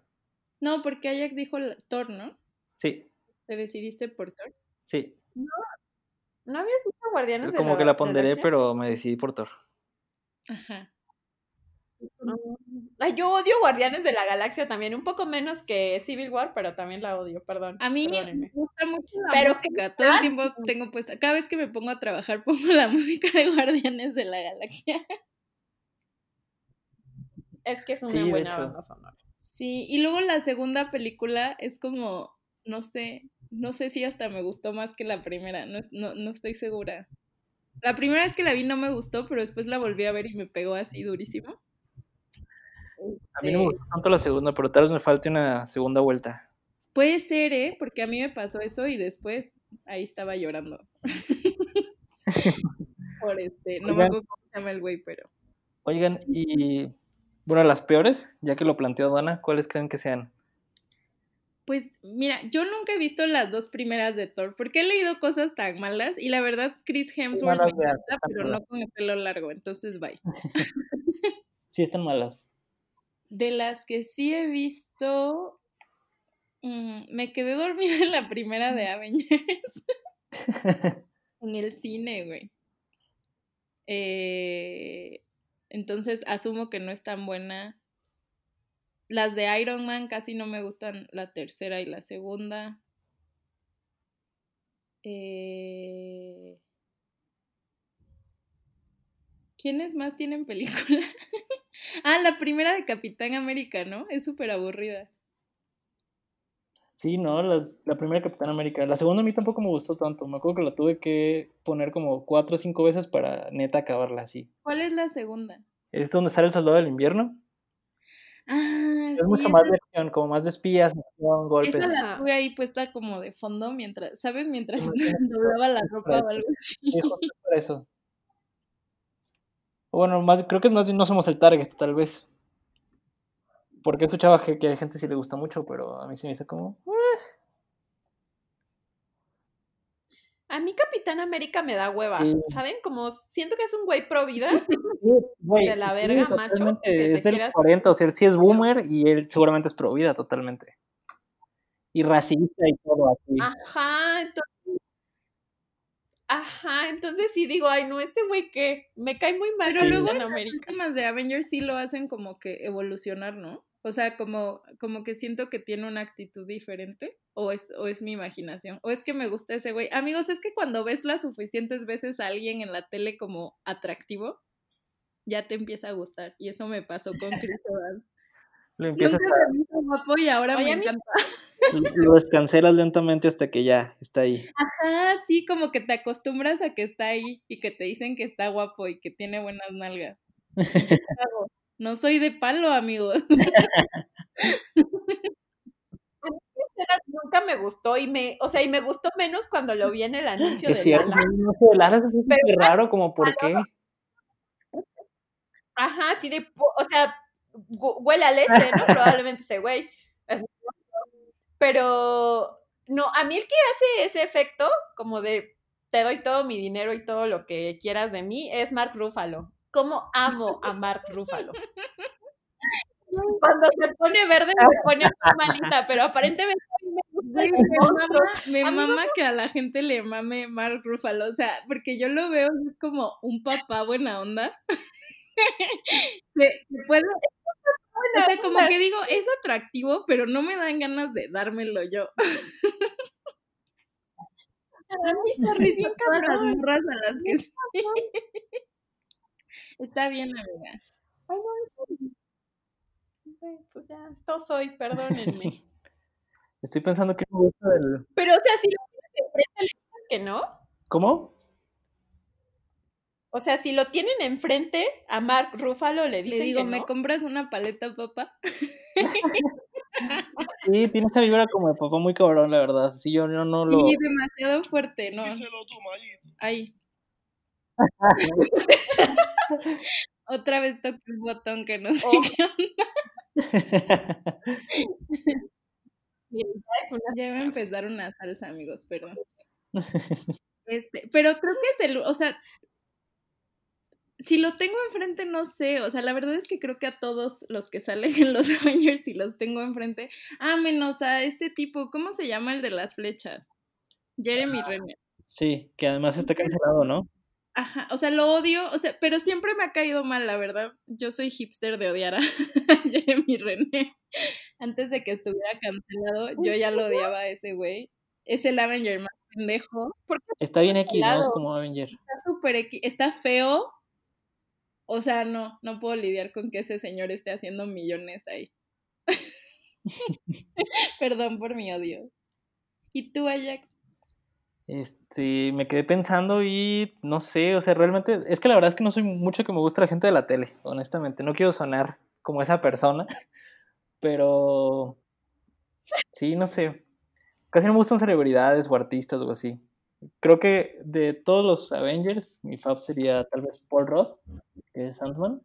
No, porque Ajax dijo Thor, ¿no? Sí. ¿Te decidiste por Thor? Sí. No, no habías visto Guardianes de la Como que la ponderé, pero me decidí por Thor. Ajá. Ay, yo odio Guardianes de la Galaxia también, un poco menos que Civil War, pero también la odio, perdón. A mí me gusta mucho la pero música, todo el tiempo tengo puesta, cada vez que me pongo a trabajar pongo la música de Guardianes de la Galaxia. Es que es una buena banda sonora. Sí, y luego la segunda película es como, no sé, no sé si hasta me gustó más que la primera, no, no, no estoy segura. La primera vez que la vi no me gustó, pero después la volví a ver y me pegó así durísimo. A mí no me gustó tanto la segunda, pero tal vez me falte una segunda vuelta. Puede ser, ¿eh? Porque a mí me pasó eso y después ahí estaba llorando. Por este, no me acuerdo cómo se llama el güey, pero. Oigan, y bueno, las peores, ya que lo planteó Dana, ¿cuáles creen que sean? Pues mira, yo nunca he visto las dos primeras de Thor, porque he leído cosas tan malas y la verdad Chris Hemsworth me encanta, pero no con el pelo largo, entonces bye. sí, están malas. De las que sí he visto, mm, me quedé dormida en la primera de Avengers. en el cine, güey. Eh, entonces asumo que no es tan buena. Las de Iron Man casi no me gustan la tercera y la segunda. Eh... ¿Quiénes más tienen película? ah, la primera de Capitán América, ¿no? Es súper aburrida. Sí, no, la primera de Capitán América. La segunda a mí tampoco me gustó tanto. Me acuerdo que la tuve que poner como cuatro o cinco veces para neta acabarla así. ¿Cuál es la segunda? Es donde sale el soldado del invierno. Ah, es mucho más de acción, como más de espías, acción, golpes. Esa la tuve ahí puesta como de fondo mientras, ¿sabes? Mientras doblaba la ropa o algo así. Sí, por Bueno, más, creo que más bien no somos el target, tal vez. Porque escuchaba que, que a gente sí le gusta mucho, pero a mí se me dice como. Eh". A mí Capitán América me da hueva, ¿saben? Como siento que es un güey pro vida. de la verga, macho. Es del 40, o sea, él sí es boomer y él seguramente es pro vida totalmente. Y racista y todo así. Ajá, entonces Ajá, entonces sí digo, ay, no, este güey que me cae muy mal. Pero luego en América. Los de Avengers sí lo hacen como que evolucionar, ¿no? O sea, como, como que siento que tiene una actitud diferente. O es, o es mi imaginación. O es que me gusta ese güey. Amigos, es que cuando ves las suficientes veces a alguien en la tele como atractivo, ya te empieza a gustar. Y eso me pasó con Chris Evans. Lo empiezas a... guapo y ahora me encanta. Lo descancelas lentamente hasta que ya está ahí. Ajá, sí, como que te acostumbras a que está ahí y que te dicen que está guapo y que tiene buenas nalgas. no soy de palo, amigos. nunca me gustó y me, o sea, y me gustó menos cuando lo vi en el anuncio es de cierto, Lala. es muy raro, como por qué. Ajá, sí de, o sea, huele a leche, ¿no? Probablemente ese güey. Pero no, a mí el que hace ese efecto, como de te doy todo mi dinero y todo lo que quieras de mí, es Mark Ruffalo. ¿Cómo amo a Mark Ruffalo? Cuando se pone verde se pone malita, pero aparentemente me, mama, me mama que a la gente le mame Mark Ruffalo, o sea, porque yo lo veo como un papá buena onda. puedo, o sea, como que digo, es atractivo, pero no me dan ganas de dármelo yo. A mí se ríen las morras a las que sí. Está bien, amiga. pues ya, esto soy, perdónenme. Estoy pensando que me gusta del... Pero, o sea, si lo tienes enfrente, le que no. ¿Cómo? O sea, si lo tienen enfrente a Mark Ruffalo, le dicen Le digo, ¿me compras una paleta, papá? Sí, tiene esa vibra como de papá muy cabrón, la verdad. Sí, yo, yo no lo. Sí, demasiado fuerte, ¿no? Ahí. Otra vez toqué un botón que no sé oh. qué onda. ya va a empezar una salsa, amigos, perdón. Este, pero creo que es el, o sea, si lo tengo enfrente, no sé. O sea, la verdad es que creo que a todos los que salen en los Avengers, si los tengo enfrente, ah, menos a este tipo, ¿cómo se llama el de las flechas? Jeremy Renner. Sí, que además está cancelado, ¿no? Ajá, o sea, lo odio, o sea, pero siempre me ha caído mal, la verdad. Yo soy hipster de odiar a Jeremy Renner. Antes de que estuviera cancelado, yo ya lo odiaba a ese güey. Es el Avenger más pendejo. Está bien X, ¿no? Es como Avenger. Está súper X, está feo, o sea, no, no puedo lidiar con que ese señor esté haciendo millones ahí. Perdón por mi odio. ¿Y tú, Ajax? Este, me quedé pensando y no sé, o sea, realmente, es que la verdad es que no soy mucho que me gusta la gente de la tele, honestamente, no quiero sonar como esa persona, pero sí, no sé, casi no me gustan celebridades o artistas o así. Creo que de todos los Avengers, mi fab sería tal vez Paul Rudd, que es Ant-Man.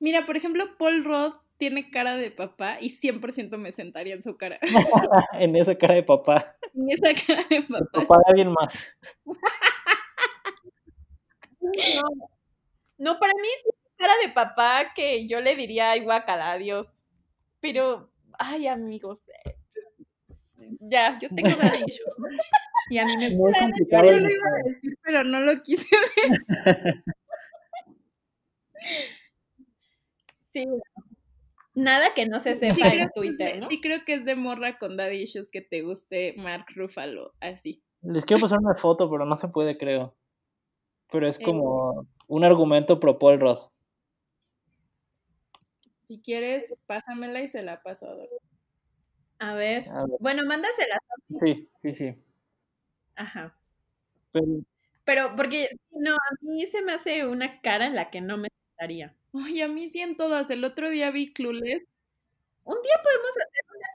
Mira, por ejemplo, Paul Rudd tiene cara de papá y 100% me sentaría en su cara. en esa cara de papá. En esa cara de papá. papá de alguien más. no. no, para mí cara de papá que yo le diría, ay, guacala, adiós. Pero, ay, amigos, eh, pues, ya, yo tengo nada Y a mí me Muy complicado. Yo lo iba a decir, pero no lo quise decir. Sí. Nada que no se sepa en Twitter, ¿no? Sí creo que es de morra con daddy issues que te guste Mark Ruffalo, así. Les quiero pasar una foto, pero no se puede, creo. Pero es como un argumento pro Paul Rudd. Si quieres, pásamela y se la paso a A ver. A ver. Bueno, mándasela. Sí, sí, sí. Ajá. Pero, porque no, a mí se me hace una cara en la que no me gustaría. Ay, a mí sí en todas. El otro día vi Clueless. Un día podemos hacer una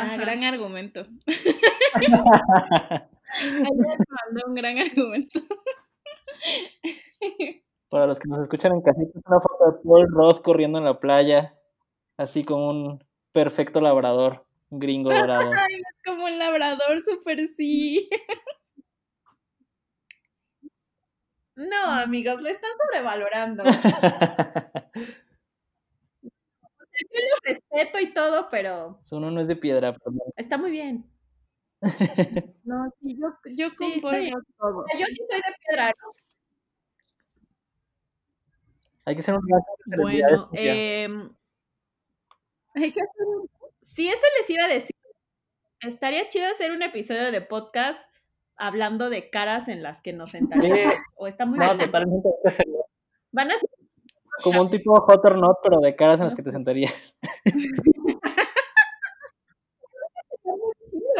Ah, gran argumento. Ayer mandó un gran argumento. Para los que nos escuchan en casita, es una foto de Paul Roth corriendo en la playa, así como un perfecto labrador gringo dorado. es como un labrador super sí. No, amigos, lo están sobrevalorando. Yo lo respeto y todo, pero. Uno no es de piedra, pero... Está muy bien. No, sí, yo, yo sí, todo. Yo sí soy de piedra, ¿no? Hay que hacer un Bueno, eh, hay que hacer un Sí, eso les iba a decir. Estaría chido hacer un episodio de podcast hablando de caras en las que nos sentaríamos. O está muy No, totalmente Van a ser... Como un tipo hot or not, pero de caras en las que te sentarías.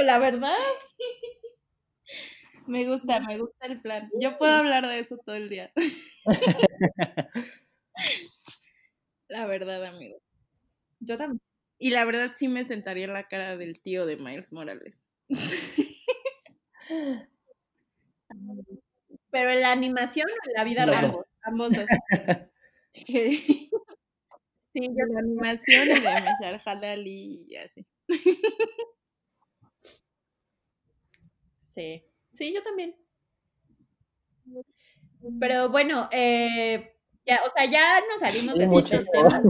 La verdad. Me gusta, me gusta el plan. Yo puedo hablar de eso todo el día. La verdad, amigo. Yo también. Y la verdad sí me sentaría en la cara del tío de Miles Morales. Pero en la animación o en la vida real. Ambos, dos. sí, yo la animación y Halali y así. Sí, sí, yo también. Pero bueno, eh, ya, o sea, ya nos salimos de este tema.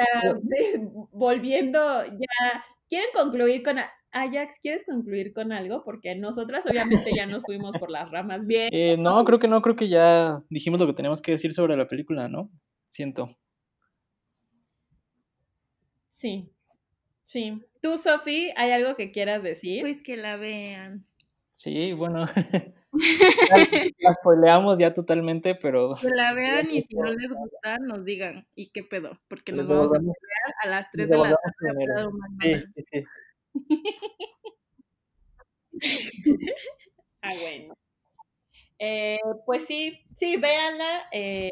volviendo ya, ¿quieren concluir con Ajax? ¿Quieres concluir con algo? Porque nosotras obviamente ya nos fuimos por las ramas bien. Eh, no, creo que no, creo que ya dijimos lo que tenemos que decir sobre la película, ¿no? Siento. Sí, sí. Tú, Sofi, ¿hay algo que quieras decir? Pues que la vean. Sí, bueno. la spoileamos ya totalmente, pero. Que la vean y si no les gusta, nos digan. ¿Y qué pedo? Porque nos vamos a a las 3 de la tarde. Sí, sí, ah, bueno. Eh, pues sí, sí, véanla. Eh,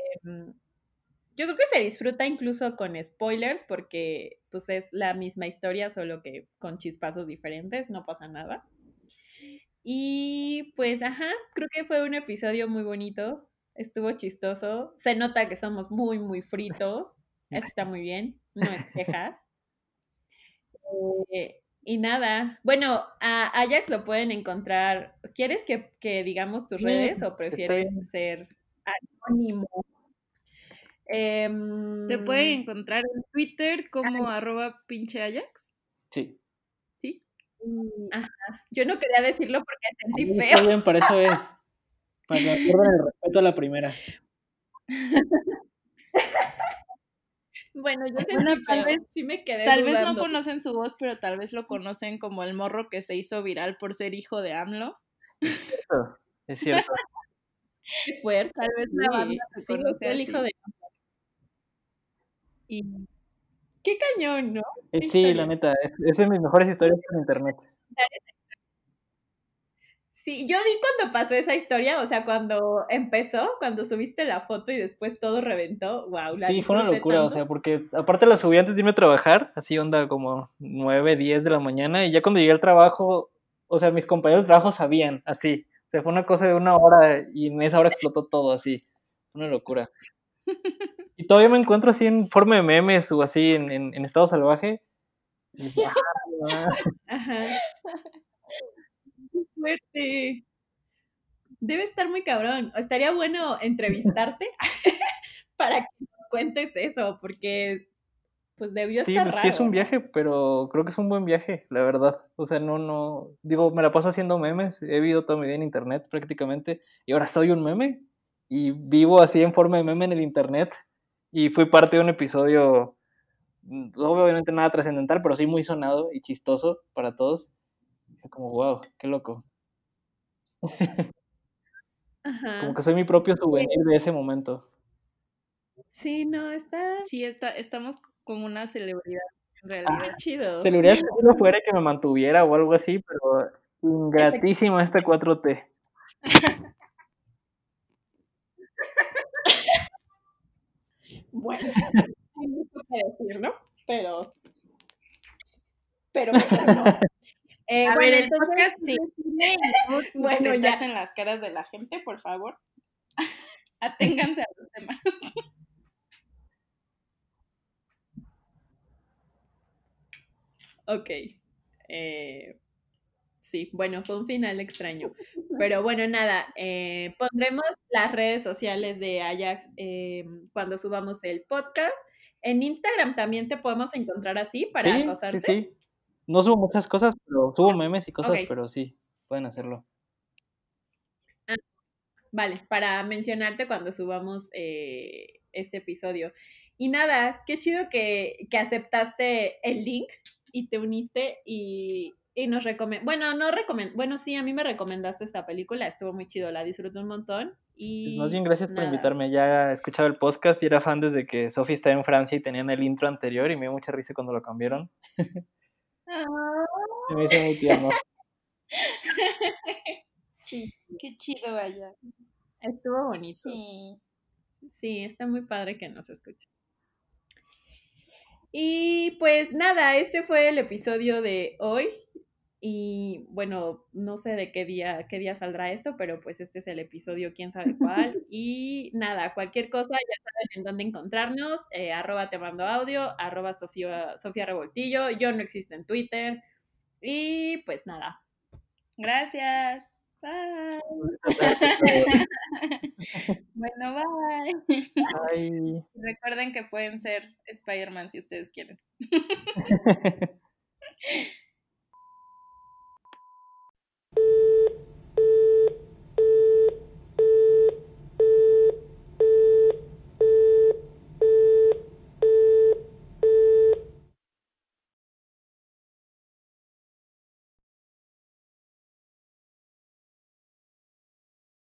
yo creo que se disfruta incluso con spoilers porque pues es la misma historia, solo que con chispazos diferentes, no pasa nada. Y pues, ajá, creo que fue un episodio muy bonito, estuvo chistoso, se nota que somos muy, muy fritos, eso está muy bien, no es queja. Eh, y nada, bueno, a Ajax lo pueden encontrar. ¿Quieres que, digamos tus redes o prefieres ser anónimo? Te pueden em, encontrar en Twitter como arroba pinche Ajax. Sí. ¿Sí? Ajá. Yo no quería decirlo porque sentí feo. Está bien, para eso es. Para que me el respeto a la primera. Bueno, yo sé tal vez sí me quedé. Tal vez no conocen su voz, pero tal vez lo conocen como el morro que se hizo viral por ser hijo de AMLO. Es cierto. Es cierto. Fuerte. Tal vez la banda sí, el hijo de y qué cañón, ¿no? Eh, sí, la neta, es, es, de mis mejores historias en internet. Sí, yo vi cuando pasó esa historia, o sea, cuando empezó, cuando subiste la foto y después todo reventó, wow. La sí, fue una locura, o sea, porque aparte la subí antes de irme a trabajar, así onda como 9, 10 de la mañana, y ya cuando llegué al trabajo, o sea, mis compañeros de trabajo sabían, así, o sea, fue una cosa de una hora y en esa hora explotó todo, así, una locura. Y todavía me encuentro así en forma de memes o así en, en, estado salvaje. Ah, Ajá. fuerte. Debe estar muy cabrón. Estaría bueno entrevistarte para que nos cuentes eso, porque pues debió sí, estar pues, raro. Sí, es un viaje, pero creo que es un buen viaje, la verdad. O sea, no, no, digo, me la paso haciendo memes, he vivido toda mi vida en internet prácticamente, y ahora soy un meme, y vivo así en forma de meme en el internet, y fui parte de un episodio, mm, obviamente nada trascendental, pero sí muy sonado y chistoso para todos. Como, wow, qué loco. Como que soy mi propio souvenir de ese momento. Sí, no, está. Sí, está, estamos como una celebridad, en realidad. Ah, chido. Celebridad si no fuera que me mantuviera o algo así, pero ingratísima esta 4T. Bueno, hay mucho que decir, ¿no? Pero. Pero no. Eh, a ver, el podcast sí. bueno, ya en las caras de la gente, por favor. Aténganse a los temas. ok. Eh, sí, bueno, fue un final extraño. Pero bueno, nada, eh, pondremos las redes sociales de Ajax eh, cuando subamos el podcast. En Instagram también te podemos encontrar así para sí, acosarte. Sí, sí. No subo muchas cosas, pero subo memes y cosas, pero sí, pueden hacerlo. Ah, vale, para mencionarte cuando subamos eh, este episodio. Y nada, qué chido que, que aceptaste el link y te uniste y, y nos recomendó, bueno, no recomendó, bueno, sí, a mí me recomendaste esta película, estuvo muy chido, la disfruté un montón. Y pues más bien gracias por invitarme, ya he escuchado el podcast y era fan desde que Sophie estaba en Francia y tenían el intro anterior y me dio mucha risa cuando lo cambiaron. Se me hizo muy tierno. Sí, qué chido vaya. Estuvo bonito. Sí. Sí, está muy padre que nos escuche. Y pues nada, este fue el episodio de hoy. Y bueno, no sé de qué día, qué día saldrá esto, pero pues este es el episodio, quién sabe cuál. Y nada, cualquier cosa, ya saben en dónde encontrarnos, eh, arroba te mando audio, arroba Sofía, Sofía Revoltillo, yo no existo en Twitter. Y pues nada. Gracias. Bye. bueno, bye. bye. Recuerden que pueden ser Spider-Man si ustedes quieren.